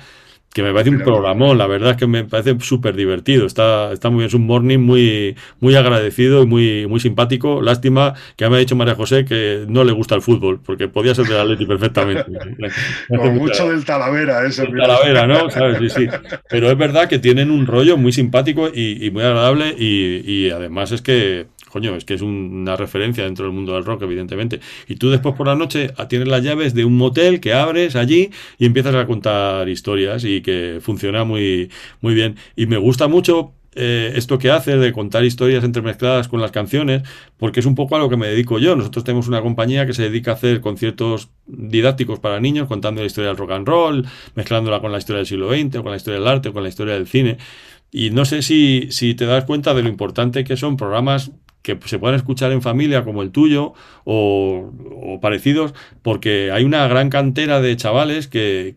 que me parece un programón, la verdad es que me parece súper divertido, está, está muy bien, es un morning muy, muy agradecido y muy, muy simpático. Lástima que me ha dicho María José que no le gusta el fútbol, porque podía ser del Atleti perfectamente. Mucha- mucho del Talavera, ese. el Talavera, ¿no? ¿Sabes? Sí, sí. Pero es verdad que tienen un rollo muy simpático y, y muy agradable y, y además es que, coño, es que es un- una referencia dentro del mundo del rock, evidentemente. Y tú después por la noche tienes las llaves de un motel que abres allí y empiezas a contar historias y que funciona muy, muy bien. Y me gusta mucho eh, esto que haces de contar historias entremezcladas con las canciones, porque es un poco a lo que me dedico yo. Nosotros tenemos una compañía que se dedica a hacer conciertos didácticos para niños, contando la historia del rock and roll, mezclándola con la historia del siglo XX, o con la historia del arte, o con la historia del cine. Y no sé si, si te das cuenta de lo importante que son programas que se puedan escuchar en familia como el tuyo o, o parecidos, porque hay una gran cantera de chavales que,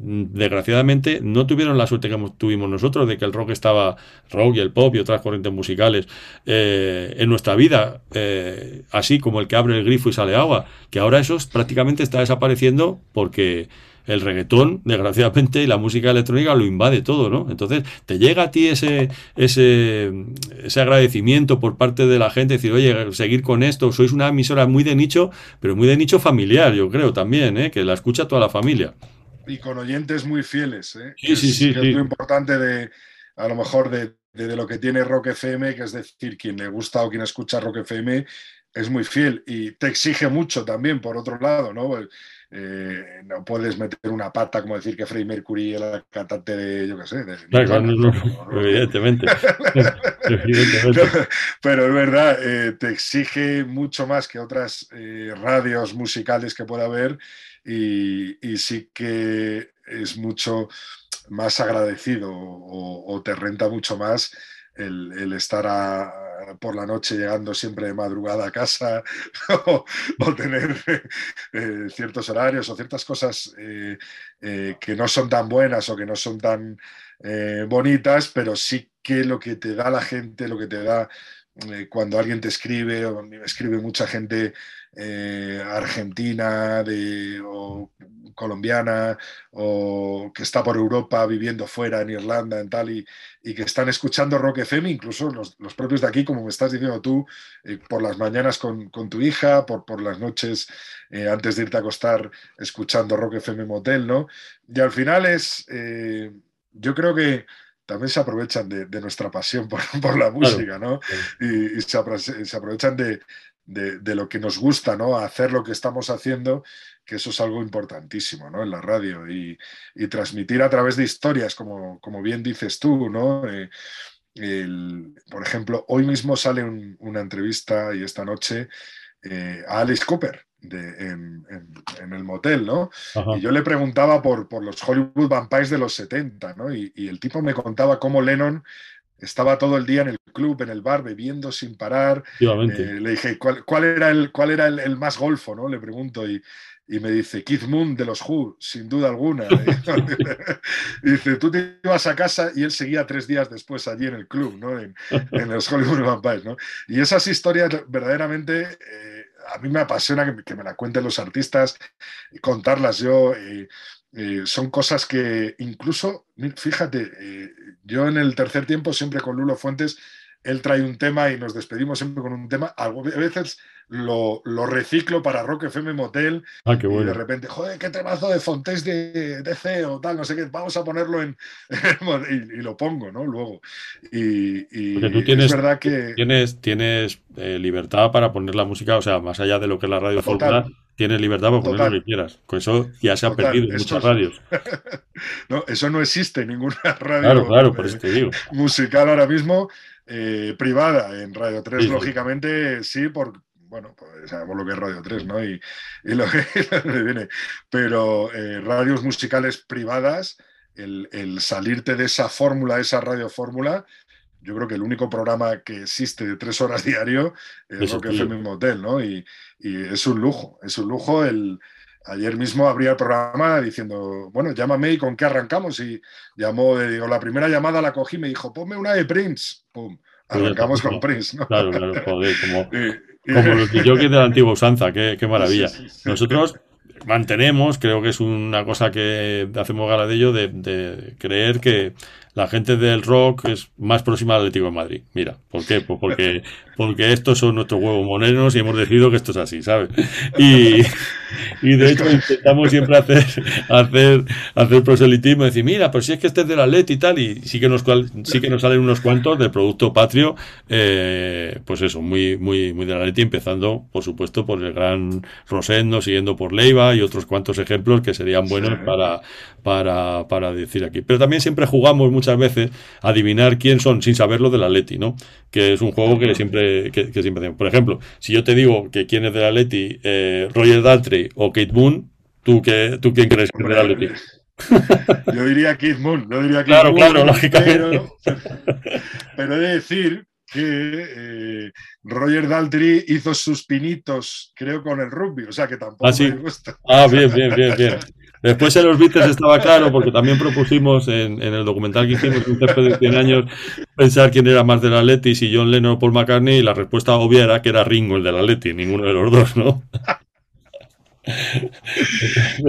mm, desgraciadamente no tuvieron la suerte que tuvimos nosotros de que el rock estaba, rock y el pop y otras corrientes musicales eh, en nuestra vida, eh, así como el que abre el grifo y sale agua, que ahora eso es- prácticamente está desapareciendo porque el reggaetón, desgraciadamente, y la música electrónica lo invade todo, ¿no? Entonces, te llega a ti ese, ese, ese agradecimiento por parte de la gente, decir, oye, seguir con esto, sois una emisora muy de nicho, pero muy de nicho familiar, yo creo también, ¿eh? Que la escucha toda la familia. Y con oyentes muy fieles. ¿eh? Sí, sí, es- sí. Es lo importante de, a lo mejor, de, de- de lo que tiene Rock FM, que es decir, quien le gusta o quien escucha Rock FM es muy fiel y te exige mucho también, por otro lado, ¿no? Eh, no puedes meter una pata como decir que Freddie Mercury era el cantante de, yo qué sé, de Claro, Nirvana, no, no, ¿no? No, no, evidentemente. evidentemente. Pero es verdad, eh, te exige mucho más que otras eh, radios musicales que pueda haber y, y sí que es mucho más agradecido o, o te renta mucho más el, el estar a- por la noche llegando siempre de madrugada a casa o, tener eh, ciertos horarios o ciertas cosas eh, eh, que no son tan buenas o que no son tan eh, bonitas, pero sí que lo que te da la gente, lo que te da eh, cuando alguien te escribe, o me escribe mucha gente eh, argentina de, o colombiana o que está por Europa viviendo fuera, en Irlanda, en tal, y, y que están escuchando Rock FM, incluso los, los propios de aquí, como me estás diciendo tú, eh, por las mañanas con, con tu hija, por, por las noches antes de irte a acostar escuchando Rock FM Motel, ¿no? Y al final es, yo creo que también se aprovechan de, de nuestra pasión por, por la música, ¿no? Y, y se, apro- se aprovechan de, de- de lo que nos gusta, ¿no? Hacer lo que estamos haciendo, que eso es algo importantísimo, ¿no? En la radio y, y transmitir a través de historias, como, como bien dices tú, ¿no? Eh, el- por ejemplo, hoy mismo sale un- una entrevista y esta noche eh, a Alice Cooper de- en, en- en el motel, ¿no? Ajá. Y yo le preguntaba por, por los Hollywood Vampires de los 70, ¿no? Y, y el tipo me contaba cómo Lennon estaba todo el día en el club, en el bar, bebiendo sin parar. Eh, le dije, ¿cuál, cuál era, el, cuál era el, el más golfo? ¿no? Le pregunto y, y me dice, Keith Moon de los Who, sin duda alguna. y dice, tú te ibas a casa y él seguía tres días después allí en el club, ¿no? en, en los Hollywood Vampires. ¿no? Y esas historias verdaderamente eh, a mí me apasiona que, me- la cuenten los artistas, y contarlas yo. eh, eh, son cosas que incluso, fíjate, eh, yo en el tercer tiempo siempre con Lulo Fuentes, él trae un tema y nos despedimos siempre con un tema. A veces lo, lo reciclo para Rock FM Motel Ah, qué y de bueno. repente, joder, qué temazo de Fontés de DC o tal, no sé qué, vamos a ponerlo en. y, y lo pongo, ¿no? Luego. Y, y Porque tú tienes- es verdad que. Tienes, tienes eh, libertad para poner la música, o sea, más allá de lo que es la radio Total. fórmula, tienes libertad para poner lo que quieras. Con eso ya se ha Total, perdido en muchas es- radios. No, eso no existe en ninguna radio Claro, claro, por eso te digo. musical ahora mismo, eh, privada. En Radio 3, Sí, sí. lógicamente, sí, por, bueno, pues sabemos lo que es Radio 3, ¿no? Y, y lo que lo que viene. Pero eh, radios musicales privadas, el, el salirte de esa fórmula, esa radio fórmula, yo creo que el único programa que existe de tres horas diario es Eso, Rock tío. FM Motel, ¿no? Y, y es un lujo, es un lujo el... Ayer mismo abría el programa diciendo, bueno, llámame y con qué arrancamos. Y llamó, digo, la primera llamada la cogí y me dijo, ponme una de Prince. Pum, Pues arrancamos con Prince, ¿no? Claro, claro, joder, como, como los jockeys de la antigua usanza, qué, qué maravilla. Nosotros mantenemos, creo que es una cosa que hacemos gala de ello, de, de creer que la gente del rock es más próxima al Atlético de Madrid. Mira, ¿por qué? Pues porque, porque estos son nuestros huevos moneros y hemos decidido que esto es así, ¿sabes? Y, y de hecho intentamos siempre hacer, hacer, hacer proselitismo, decir, mira, pero si es que este es del Atleti y tal, y sí que nos, sí que nos salen unos cuantos del producto patrio, eh, pues eso, muy, muy, muy del Atleti, empezando, por supuesto, por el gran Rosendo, siguiendo por Leiva y otros cuantos ejemplos que serían buenos Sí. para, para, para decir aquí. Pero también siempre jugamos muchas veces a adivinar quién son sin saberlo del Atleti, ¿no? Que es un juego que siempre, que, que siempre hacemos. Por ejemplo, si yo te digo que quién es del Atleti, eh, Roger Daltrey o Kate Moon, ¿tú, qué, ¿tú quién crees que es del Atleti? Yo diría Kid Moon, yo diría Claro, Moon, claro, lógicamente. Pero, pero he de decir que eh, Roger Daltrey hizo sus pinitos, creo, con el rugby, o sea que tampoco Ah, sí. me gusta. Ah, bien, bien, bien, bien. Después en los Beatles estaba claro, porque también propusimos en, en el documental que hicimos, un de 100 años, pensar quién era más del Atleti, si John Lennon o Paul McCartney, y la respuesta obvia era que era Ringo el del Atleti, ninguno de los dos, ¿no?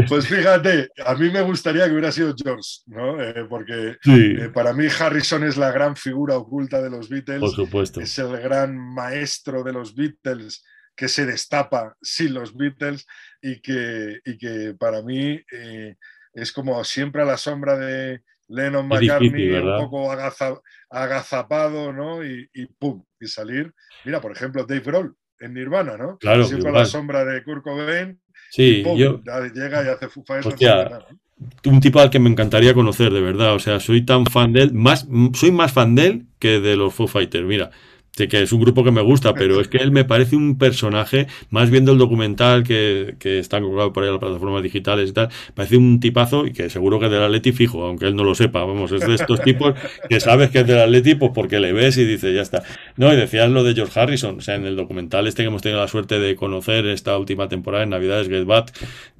Pues fíjate, a mí me gustaría que hubiera sido George, ¿no? Eh, porque Sí, eh, para mí Harrison es la gran figura oculta de los Beatles. por supuesto. es el gran maestro de los Beatles que se destapa sin los Beatles y que, y que para mí eh, es como siempre a la sombra de Lennon difícil, McCartney, un poco agaza- agazapado, ¿no? Y, y pum, y salir. Mira, por ejemplo, Dave Grohl en Nirvana, ¿no? Claro, siempre a la sombra de Kurt Cobain, Sí, pum, yo, llega y hace Hostia, nada, ¿no? un tipo al que me encantaría conocer, de verdad. O sea, soy tan fan de él, más, soy más fan de él que de los Foo Fighters. Mira, sé que es un grupo que me gusta, pero es que él me parece un personaje, más viendo el documental que, que está colgado por ahí en las plataformas digitales y tal, parece un tipazo y que seguro que es del Atleti fijo, aunque él no lo sepa. Vamos, es de estos tipos que sabes que es del Atleti pues porque le ves y dices, ya está. No, y decías lo de George Harrison, o sea, en el documental este que hemos tenido la suerte de conocer esta última temporada en Navidades, Get Back,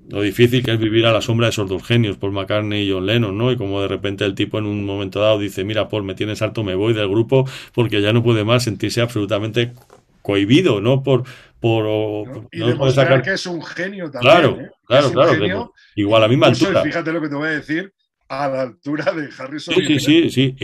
lo difícil que es vivir a la sombra de esos dos genios, Paul McCartney y John Lennon, ¿no? Y como de repente el tipo en un momento dado dice, mira, Paul, me tienes harto, me voy del grupo porque ya no puede más sentirse absolutamente cohibido, ¿no? Por, por, ¿no? Y no demostrar sacar- que es un genio también. Claro, ¿eh? claro, claro. genio, igual a la misma altura. Fíjate lo que te voy a decir, a la altura de Harrison. Sí, sí, sí, sí,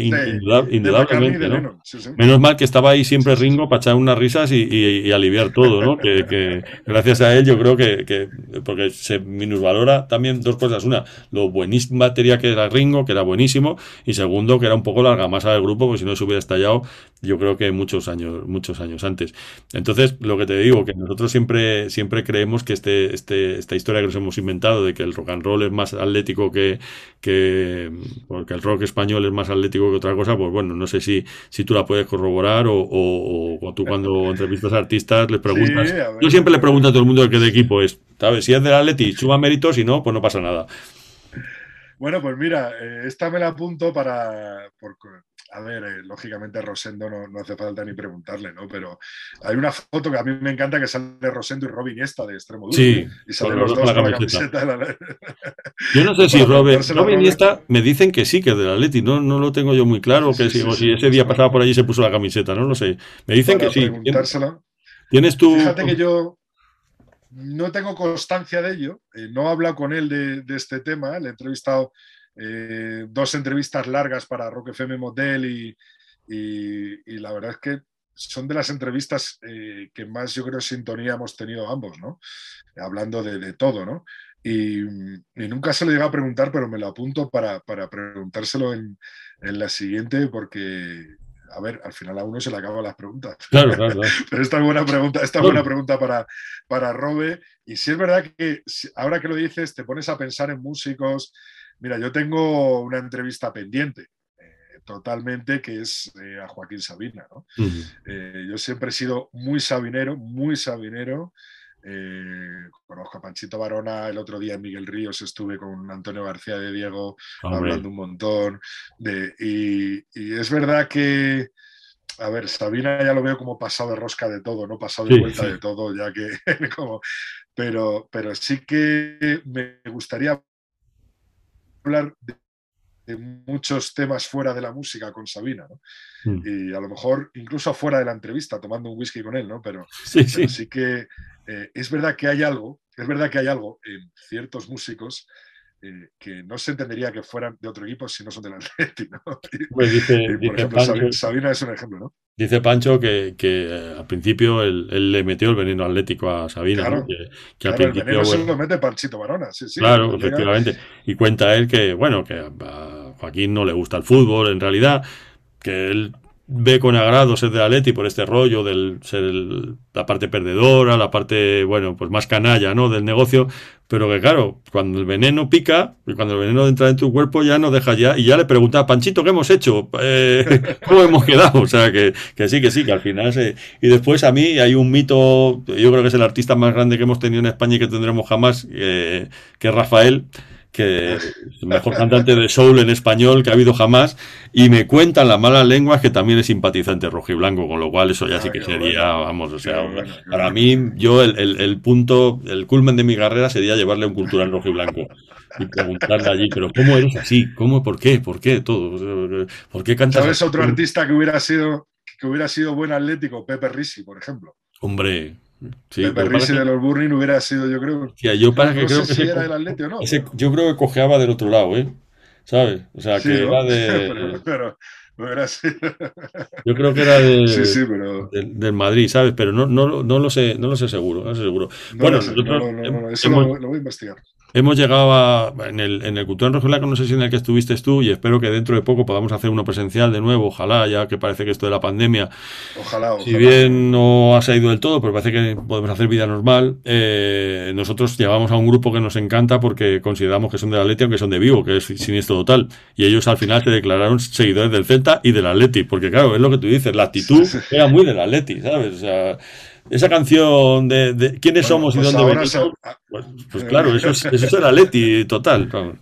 indudablemente, de ¿no? Lennon. Sí, sí. Menos mal que estaba ahí siempre Ringo para echar unas risas y, y- y aliviar todo, ¿no? Que, que gracias a él yo creo que, que- porque se minusvalora también dos cosas. Una, lo buenísima batería que era Ringo, que era buenísimo, y segundo, que era un poco la argamasa del grupo, porque si no se hubiera estallado, yo creo que muchos años, muchos años antes. Entonces, lo que te digo, que nosotros siempre, siempre creemos que este, este, esta historia que nos hemos inventado de que el rock and roll es más atlético que, que porque el rock español es más atlético que otra cosa, pues bueno, no sé si, si tú la puedes corroborar o, o- o tú cuando entrevistas a artistas les preguntas. Sí, a ver. Yo siempre le pregunto a todo el mundo de qué de equipo es. ¿Sabes? Si es del Atleti, suma méritos, si no, pues no pasa nada. Bueno, pues mira, eh, esta me la apunto para. por- a ver, eh, lógicamente Rosendo no, no hace falta ni preguntarle, ¿no? Pero hay una foto que a mí me encanta que sale Rosendo y Robin Iniesta de extremo duro. Sí, y salen los dos con la la camiseta. camiseta. la- Yo no sé si Robin Robert. Iniesta me dicen que sí, que es del Atleti. No, no lo tengo yo muy claro, que Sí, sí, o si ese día pasaba por allí y se puso la camiseta, no lo sé. Me dicen para que sí. ¿Tienes tú? Fíjate que yo no tengo constancia de ello, eh, no he hablado con él de, de este tema, le he entrevistado eh, dos entrevistas largas para Rock FM Motel y, y- y la verdad es que son de las entrevistas eh, que más yo creo sintonía hemos tenido ambos, ¿no? Hablando de, de todo, ¿no? Y, y nunca se lo llega a preguntar, pero me lo apunto para, para preguntárselo en, en la siguiente porque a ver, al final a uno se le acaban las preguntas. Claro, claro, claro. Pero esta es buena pregunta, esta es buena pregunta para, para Robe. Y si es verdad que ahora que lo dices, te pones a pensar en músicos. Mira, yo tengo una entrevista pendiente eh, totalmente que es eh, a Joaquín Sabina. ¿no? Eh, yo siempre he sido muy sabinero, muy sabinero. conozco a Panchito Barona, el otro día en Miguel Ríos estuve con Antonio García de Diego hablando un montón. De, y, y, es verdad que, a ver, Sabina ya lo veo como pasado de rosca de todo, ¿no? Pasado de sí, vuelta sí. de todo, ya que como, pero, pero sí que me gustaría hablar de, de, muchos temas fuera de la música con Sabina, ¿no? Mm. Y a lo mejor incluso fuera de la entrevista, tomando un whisky con él, ¿no? Pero sí, pero sí que eh, es verdad que hay algo, es verdad que hay algo en ciertos músicos eh, que no se entendería que fueran de otro equipo si no son del Atleti. ¿no? Pues dice, y, por dice ejemplo, Pancho, Sabina es un ejemplo, ¿no? Dice Pancho que, que eh, al principio él, él, le metió el veneno atlético a Sabina, claro, ¿no? que, que claro, al principio, el veneno bueno, se lo mete Panchito Barona, sí, sí. Claro, efectivamente. Y cuenta él que, bueno, que a Joaquín no le gusta el fútbol en realidad, que él ve con agrado ser de Atleti por este rollo del ser el, la parte perdedora, la parte, bueno, pues más canalla, ¿no? Del negocio, pero que claro, cuando el veneno pica, y cuando el veneno entra en tu cuerpo ya no deja ya, y ya le pregunta, Panchito, ¿qué hemos hecho? Eh, ¿Cómo hemos quedado? O sea, que, que, sí, que sí, que al final. Y después a mí hay un mito, yo creo que es el artista más grande que hemos tenido en España y que tendremos jamás, eh, que es Rafael, que es el mejor cantante de soul en español que ha habido jamás, y me cuentan las malas lenguas que también es simpatizante rojiblanco, con lo cual eso ya sí que sería, vamos, o sea, para mí, yo el, el, el, punto, el culmen de mi carrera sería llevarle un cultural rojiblanco y preguntarle allí, pero ¿cómo eres así? ¿Cómo? ¿Por qué? ¿Por qué? Todo. ¿Por qué cantas? ¿Sabes otro artista que hubiera sido que hubiera sido buen atlético? Pepe Risi, por ejemplo. Hombre, Sí, Pepe Risi de los Burning hubiera sido, yo creo. Tía, yo para no que sé creo que si era el Atleti o no. ese, yo creo que cojeaba del otro lado, ¿eh? ¿Sabes? O sea, Sí, que ¿no? era de. pero, pero Yo creo que era de, Sí, sí, pero. del, del Madrid, ¿sabes? Pero no, no, no lo sé, no lo sé seguro, no lo sé seguro. No bueno, lo sé, nosotros no, no, no, no, eso hemos, lo, lo voy a investigar. hemos llegado a, en el, en el Cultural Rojiblanco, no sé si en el que estuviste tú, y espero que dentro de poco podamos hacer uno presencial de nuevo, ojalá, ya que parece que esto de la pandemia Ojalá, ojalá. Si bien no ha salido del todo, pero parece que podemos hacer vida normal, eh, nosotros llevamos a un grupo que nos encanta porque consideramos que son del Atleti, aunque son de Vigo, que es siniestro total. Y ellos al final se declararon seguidores del Celta y del Atleti, porque claro, es lo que tú dices, la actitud era muy del Atleti, ¿sabes? O sea, esa canción de, de quiénes Bueno, somos y pues dónde venimos, se- pues, pues claro, eso es, eso es el Atleti total. vamos.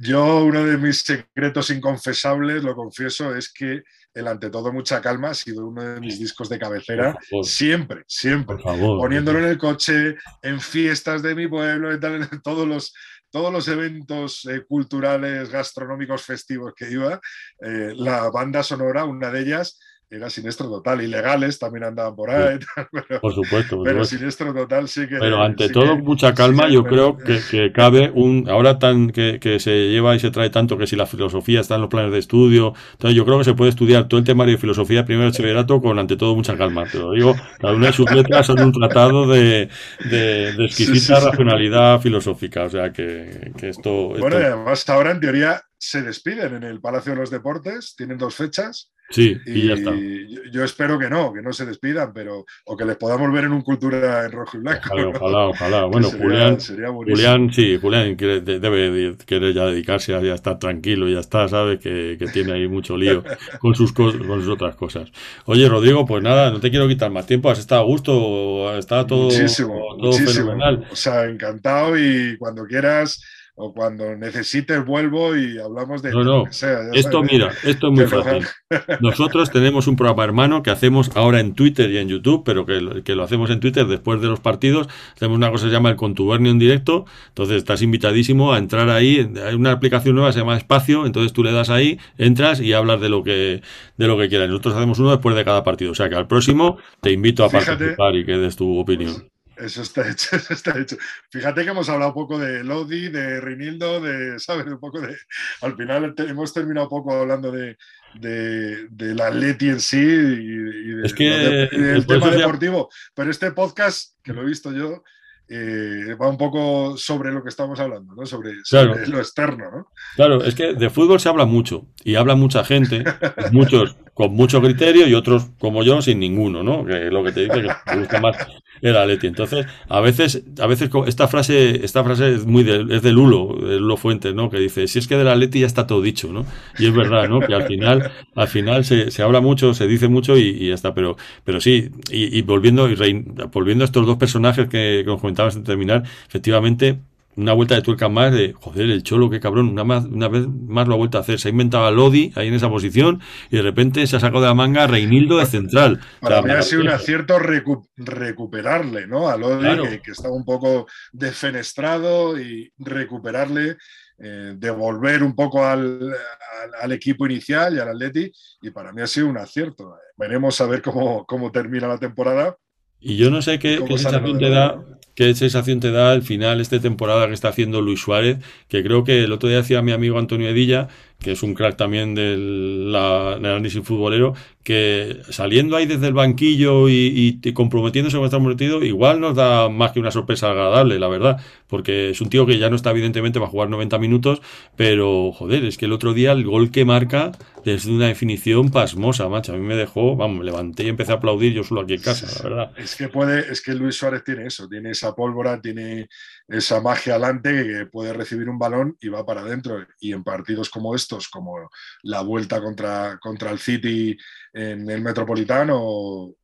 Yo, uno de mis secretos inconfesables, lo confieso, es que el Ante todo Mucha Calma ha sido uno de mis discos de cabecera siempre, siempre. Por favor. Poniéndolo en el coche, en fiestas de mi pueblo, y tal, en todos los, todos los eventos eh, culturales, gastronómicos, festivos que iba, eh, la banda sonora, una de ellas, era Siniestro Total. Ilegales también andaban por ahí, tal, pero, Por supuesto, por pero supuesto. Siniestro Total sí que... Pero ante sí todo, que- mucha calma, sí yo creo que, que cabe un. Ahora tan que, que se lleva y se trae tanto que si la filosofía está en los planes de estudio. Entonces, yo creo que se puede estudiar todo el temario de filosofía de primer bachillerato con ante todo mucha calma. Te lo digo, cada una de sus letras son un tratado de, de, de exquisita racionalidad filosófica. O sea, que, que esto. Bueno, y esto- además ahora en teoría se despiden en el Palacio de los Deportes, tienen dos fechas sí, y, y ya está. yo, yo espero que no, que no se despidan, pero o que les podamos ver en un cultura en rojo y blanco. Ojalá, ¿no? ojalá, Bueno, sería- Julián. sería. Julián, sí, Julián quiere- debe de- querer ya dedicarse a ya estar tranquilo, ya está, sabe que, que tiene ahí mucho lío con sus, con sus otras cosas. Oye, Rodrigo, pues nada, no te quiero quitar más tiempo, has estado a gusto, está todo, muchísimo, todo muchísimo. fenomenal. O sea, encantado y cuando quieras o cuando necesites vuelvo y hablamos de, No, no. lo que sea. Esto, sabes. mira, esto es muy fácil. Nosotros tenemos un programa hermano que hacemos ahora en Twitter y en YouTube, pero que, lo- que lo hacemos en Twitter después de los partidos. Hacemos una cosa que se llama el contubernio en directo. Entonces estás invitadísimo a entrar ahí. Hay una aplicación nueva que se llama Espacio. Entonces tú le das ahí, entras y hablas de lo que de lo que quieras. Nosotros hacemos uno después de cada partido. O sea que al próximo te invito a Fíjate. participar y que des tu opinión. Eso está hecho, eso está hecho. Fíjate que hemos hablado un poco de Lodi, de Rinildo, de, ¿sabes? Un poco de. Al final te- hemos terminado poco hablando de, de, de la Atleti en sí y, y de- Es que, de- del tema deportivo. Pero este podcast, que lo he visto yo, eh, va un poco sobre lo que estamos hablando, ¿no? Sobre, sobre Claro. lo externo, ¿no? Claro, es que de fútbol se habla mucho y habla mucha gente, muchos con mucho criterio y otros como yo sin ninguno, ¿no? Que lo que te dice que te gusta más el Atleti. Entonces, a veces, a veces esta frase, esta frase es muy de, es de Lulo, de Lulo Fuentes, ¿no? Que dice, si es que del Atleti ya está todo dicho, ¿no? Y es verdad, ¿no? Que al final, al final se, se habla mucho, se dice mucho y, ya está. Pero, pero sí, y, volviendo, y rein- volviendo a estos dos personajes que, que os comentabas de terminar, efectivamente, una vuelta de tuerca más de, joder, el Cholo, qué cabrón, una, más, una vez más lo ha vuelto a hacer. Se ha inventado a Lodi ahí en esa posición y de repente se ha sacado de la manga a Reinildo de central. O Para sea, mí ha sido un acierto recu- recuperarle, ¿no? A Lodi, Claro. que, que estaba un poco defenestrado y recuperarle, eh, devolver un poco al, al- al equipo inicial y al Atleti, y para mí ha sido un acierto. Veremos a ver cómo, cómo termina la temporada. Y yo no sé qué, ¿Cómo qué sensación te da? Qué sensación te da el final esta temporada que está haciendo Luis Suárez, que creo que el otro día decía mi amigo Antonio Edilla, que es un crack también del la- análisis futbolero, que saliendo ahí desde el banquillo y, comprometiéndose como está comprometido, igual nos da más que una sorpresa agradable, la verdad, porque es un tío que ya no está evidentemente va a jugar 90 minutos, pero joder, es que el otro día el gol que marca es una definición pasmosa, macho, a mí me dejó, vamos, me levanté y empecé a aplaudir yo solo aquí en casa, la verdad. Es que puede, es que Luis Suárez tiene eso, tiene esa pólvora, tiene esa magia alante que puede recibir un balón y va para adentro. Y en partidos como estos, como la vuelta contra, contra el City en el Metropolitano,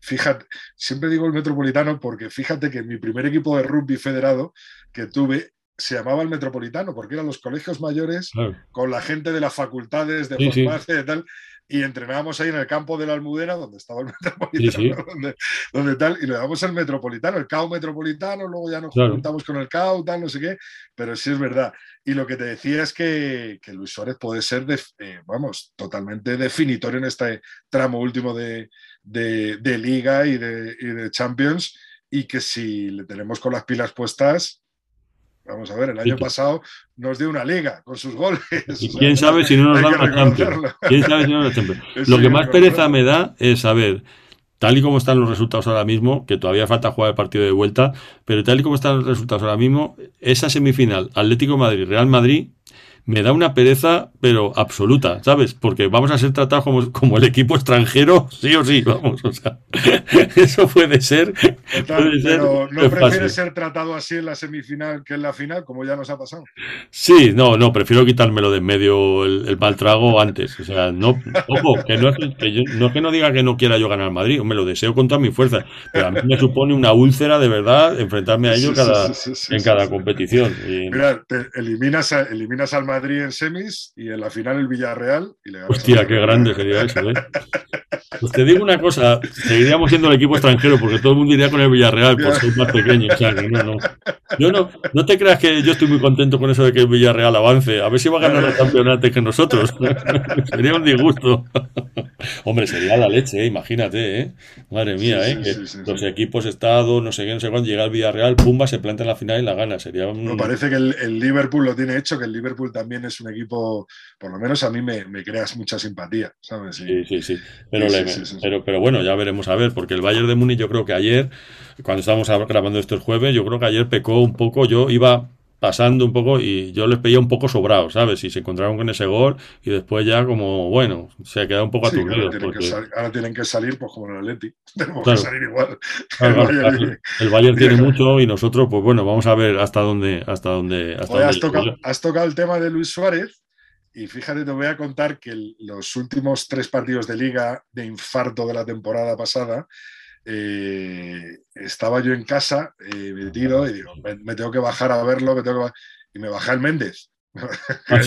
fíjate, siempre digo el Metropolitano porque fíjate que mi primer equipo de rugby federado que tuve se llamaba el Metropolitano porque eran los colegios mayores Claro. con la gente de las facultades de Sí, sí. farmacia y tal, y entrenábamos ahí en el campo de la Almudena, donde estaba el Metropolitano, Sí, sí. Donde, donde tal, y le damos el Metropolitano, el CAO Metropolitano, luego ya nos Claro. juntamos con el CAO, tal, no sé qué, pero sí es verdad. Y lo que te decía es que, que Luis Suárez puede ser, de- eh, vamos, totalmente definitorio en este tramo último de, de- de Liga y de, y de Champions, y que si le tenemos con las pilas puestas, vamos a ver, el año pasado nos dio una liga con sus goles. Y O sea, quién sabe si no nos dan la Champions. ¿Quién sabe si no nos Champions? Lo que más pereza me da es saber, tal y como están los resultados ahora mismo, que todavía falta jugar el partido de vuelta, pero tal y como están los resultados ahora mismo, esa semifinal Atlético de Madrid, Real Madrid, me da una pereza, pero absoluta, ¿sabes? Porque vamos a ser tratados como, como el equipo extranjero, sí o sí, vamos, o sea, eso puede ser, Total, puede ser pero no prefieres ser tratado así en la semifinal que en la final, como ya nos ha pasado. Sí, no, no, prefiero quitármelo de en medio el, el mal trago antes. O sea, no, ojo, que no es que, yo- no es que no diga que no quiera yo ganar Madrid, me lo deseo con toda mi fuerza, pero a mí me supone una úlcera de verdad enfrentarme a ellos Sí, sí, cada, sí, sí, sí, en cada competición. Y- Mira, te eliminas, eliminas al Madrid en semis y en la final el Villarreal y le hostia, qué Madrid. grande sería eso, ¿eh? Pues te digo una cosa, seguiríamos siendo el equipo extranjero porque todo el mundo iría con el Villarreal por ser más pequeño. O sea, que no, no. Yo no, no te creas que yo estoy muy contento con eso de que el Villarreal avance. A ver si va a ganar el campeonato que nosotros. sería un disgusto. Hombre, sería la leche, ¿eh? imagínate, ¿eh? Madre mía, Sí, ¿eh? sí, sí, los equipos estados, no sé qué, no sé cuándo, llega el Villarreal, pumba, se planta en la final y la gana. Sería un... Me parece que el, el Liverpool lo tiene hecho, que el Liverpool también es un equipo, por lo menos a mí me, me creas mucha simpatía, ¿sabes? Sí, sí, sí. Pero, Sí, le- sí. pero, pero bueno, ya veremos a ver, porque el Bayern de Múnich yo creo que ayer, cuando estábamos grabando esto el jueves, yo creo que ayer pecó un poco, yo iba pasando un poco y yo les veía un poco sobrados, ¿sabes? Y se encontraron con ese gol y después ya como, bueno, se quedó un poco Sí, que ahora, tienen que porque, sal- ahora tienen que salir, pues como en el Atleti. Tenemos Claro. que salir igual. claro, El claro, Bayern- claro, el Bayern tiene mucho y nosotros, pues bueno, vamos a ver hasta dónde, hasta dónde, hasta Oye, dónde has, tocado, has tocado el tema de Luis Suárez y fíjate, te voy a contar que los últimos tres partidos de liga de infarto de la temporada pasada, eh, estaba yo en casa eh, metido y digo, me, me tengo que bajar a verlo, me tengo que ba-". y me bajé al Méndez. Ah,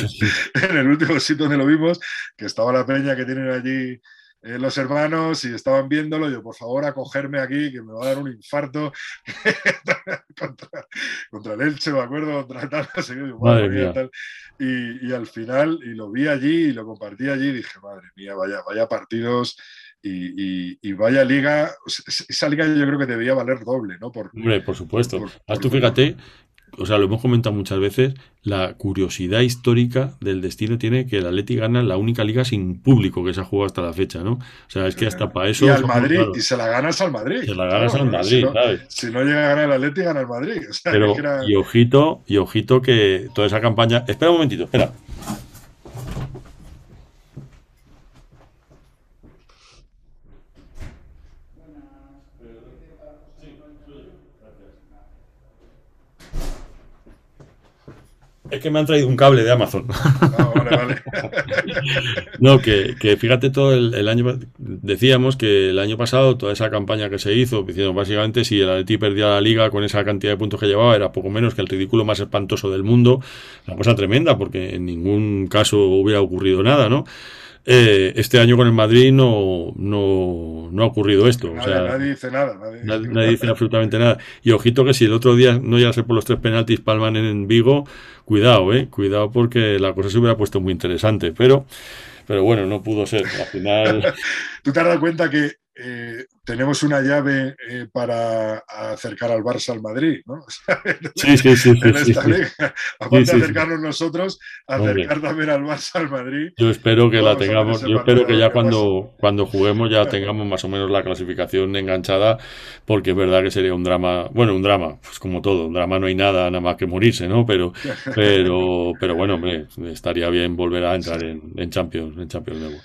en el último sitio donde lo vimos, que estaba la peña que tienen allí eh, los hermanos y estaban viéndolo, yo por favor acogerme aquí, que me va a dar un infarto contra, contra el Elche, me acuerdo, contra tal, no sé qué, Madre tal. Y al final, y lo vi allí y lo compartí allí, y dije, madre mía, vaya, vaya partidos y, y- y vaya liga, esa liga yo creo que debía valer doble, ¿no? Por, Hombre, por supuesto. por- Haz tú fíjate o sea, lo hemos comentado muchas veces, la curiosidad histórica del destino tiene que el Atleti gana la única liga sin público que se ha jugado hasta la fecha, ¿no? O sea, es que hasta para eso... Y al Madrid, y se la ganas al Madrid. Se la ganas al Madrid, si no, ¿sabes? Si no llega a ganar el Atleti, gana el Madrid. O sea, Pero, era... y ojito, y ojito que toda esa campaña... Espera un momentito, espera. Es que me han traído un cable de Amazon. No, vale, vale. no, que, que, fíjate todo el, el, año. Decíamos que el año pasado, toda esa campaña que se hizo, diciendo básicamente si el Atleti perdía la liga con esa cantidad de puntos que llevaba, era poco menos que el ridículo más espantoso del mundo. Una cosa tremenda, porque en ningún caso hubiera ocurrido nada, ¿no? Eh, este año con el Madrid no, no, no ha ocurrido esto. Nadie, o sea, nadie dice nada. Nadie, nadie, nadie dice absolutamente nada. Y ojito que si el otro día no llegase por los tres penaltis palman en Vigo, cuidado, eh, cuidado porque la cosa se hubiera puesto muy interesante. Pero, pero bueno, no pudo ser. Al final. ¿Tú te has dado cuenta que eh, tenemos una llave eh, para acercar al Barça al Madrid, ¿no? sí, sí, sí. sí, en esta sí, liga. Aparte de acercarnos nosotros, acercar también al Barça al Madrid. Yo espero que la tengamos, yo espero que ya cuando, cuando juguemos ya tengamos más o menos la clasificación enganchada, porque es verdad que sería un drama, bueno, un drama, pues como todo, un drama no hay nada, nada más que morirse, ¿no? Pero, pero, pero bueno, hombre, estaría bien volver a entrar en, en Champions, en Champions League.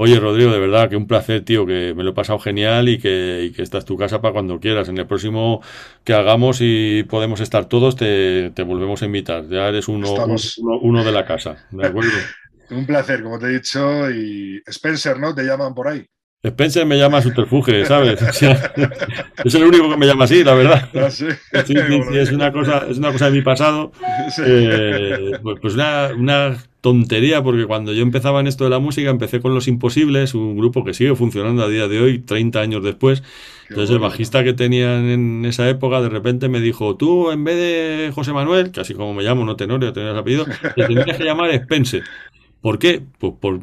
Oye, Rodrigo, de verdad, que un placer, tío, que me lo he pasado genial y que, y que esta es tu casa para cuando quieras. En el próximo que hagamos y podemos estar todos, te, te volvemos a invitar. Ya eres uno, uno, uno, de la casa, ¿de acuerdo? un placer, como te he dicho. Y Spencer, ¿no? Te llaman por ahí. Spencer me llama subterfuge, ¿sabes? O sea, es el único que me llama así, la verdad. Ah, sí. Sí, sí, es, una cosa, es una cosa de mi pasado. Eh, pues, pues una, una, tontería, porque cuando yo empezaba en esto de la música, empecé con Los Imposibles, un grupo que sigue funcionando a día de hoy, 30 años después. Entonces el bajista que tenían en esa época, de repente me dijo, tú en vez de José Manuel, que así como me llamo, no Tenorio, tenías apellido, te tendrías que llamar Spencer. ¿Por qué? Pues por,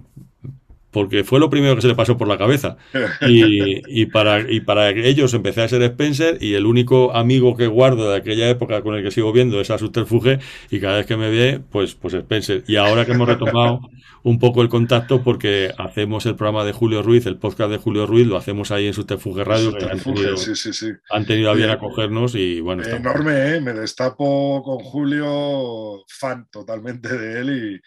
porque fue lo primero que se le pasó por la cabeza. Y, y, para, y para ellos empecé a ser Spencer y el único amigo que guardo de aquella época con el que sigo viendo es a Subterfuge y cada vez que me ve, pues, pues Spencer. Y ahora que hemos retomado un poco el contacto porque hacemos el programa de Julio Ruiz, el podcast de Julio Ruiz, lo hacemos ahí en Subterfuge Radio, que han tenido, sí, sí, sí. han tenido a bien acogernos y bueno. Enorme, ¿eh? Me destapo con Julio, fan totalmente de él y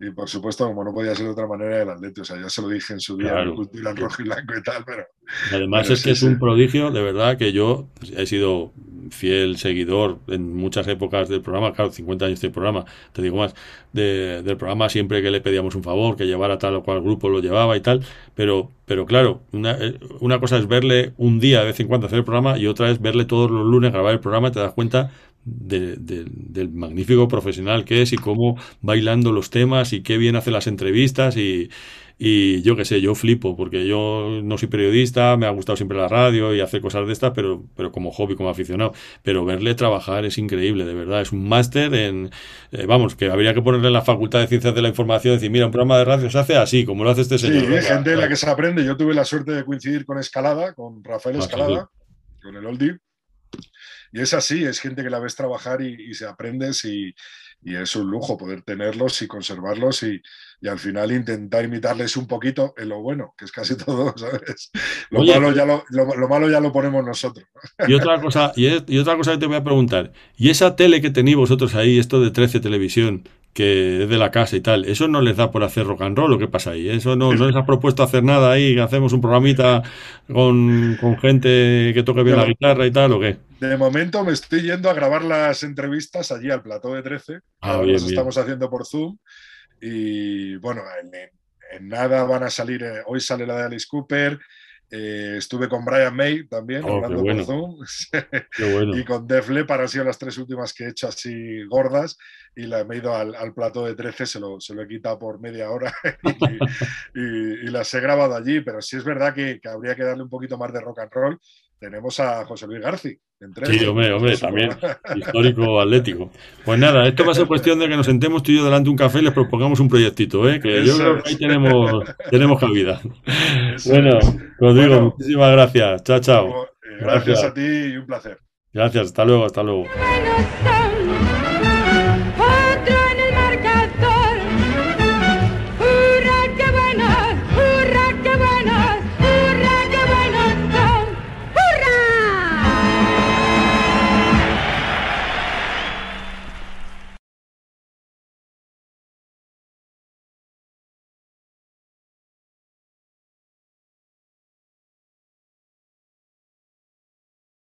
y por supuesto, como no podía ser de otra manera, el Atleti. O sea, ya se lo dije en su día, Claro. cultura en rojo y blanco y tal, pero Además Pero es que es sí. un prodigio, de verdad, que yo he sido fiel seguidor en muchas épocas del programa, claro, 50 años de programa, te digo más, de- del programa siempre que le pedíamos un favor, que llevara tal o cual grupo lo llevaba y tal, pero, pero claro, una, eh, una cosa es verle un día de vez en cuando hacer el programa y otra es verle todos los lunes grabar el programa y te das cuenta de- de- del magnífico profesional que es y cómo bailando los temas y qué bien hace las entrevistas y, y yo qué sé, yo flipo porque yo no soy periodista, me ha gustado siempre la radio y hacer cosas de estas, pero, pero como hobby, como aficionado. Pero verle trabajar es increíble, de verdad. Es un máster en, eh, vamos, que habría que ponerle en la Facultad de Ciencias de la Información, decir, mira, un programa de radio se hace así, como lo hace este sí, señor. Venga, gente de la que se aprende. Yo tuve la suerte de coincidir con Escalada, con Rafael Ah, sí, Escalada, con el Oldie. Y es así, es gente que la ves trabajar y, y se aprendes y, y es un lujo poder tenerlos y conservarlos y, y al final intentar imitarles un poquito en lo bueno, que es casi todo, ¿sabes? Lo, Oye, malo, ya lo, lo- lo malo ya lo ponemos nosotros. ¿no? Y otra cosa, y otra cosa que te voy a preguntar, ¿y esa tele que tenéis vosotros ahí, esto de 13 televisión, que es de la casa y tal, eso no les da por hacer rock and roll o qué pasa ahí? ¿Eso no, no les ha propuesto hacer nada ahí, que hacemos un programita con, con gente que toque bien la guitarra y tal o qué? De momento me estoy yendo a grabar las entrevistas allí al plató de 13. Ah, Ahora bien, las bien. estamos haciendo por Zoom. Y bueno, en, en- en nada van a salir. eh, hoy sale la de Alice Cooper. Eh, estuve con Brian May también, Oh, hablando bueno. por Zoom. Qué bueno. y con Def Leppard han sido las tres últimas que he hecho así gordas. Y la, he ido al, al plató de 13, se lo, se lo he quitado por media hora y, y- y las he grabado allí. Pero sí es verdad que, que habría que darle un poquito más de rock and roll. Tenemos a José Luis 13, Sí, hombre, hombre, también histórico atlético. Pues nada, esto va a ser cuestión de que nos sentemos tú y yo delante de un café y les propongamos un proyectito, ¿eh? que yo creo que ahí tenemos, tenemos cabida. Eso Bueno, es. Rodrigo, Bueno. muchísimas gracias. Chao, chao. Eh, Gracias Gracias. a ti y un placer. Gracias, hasta luego, hasta luego.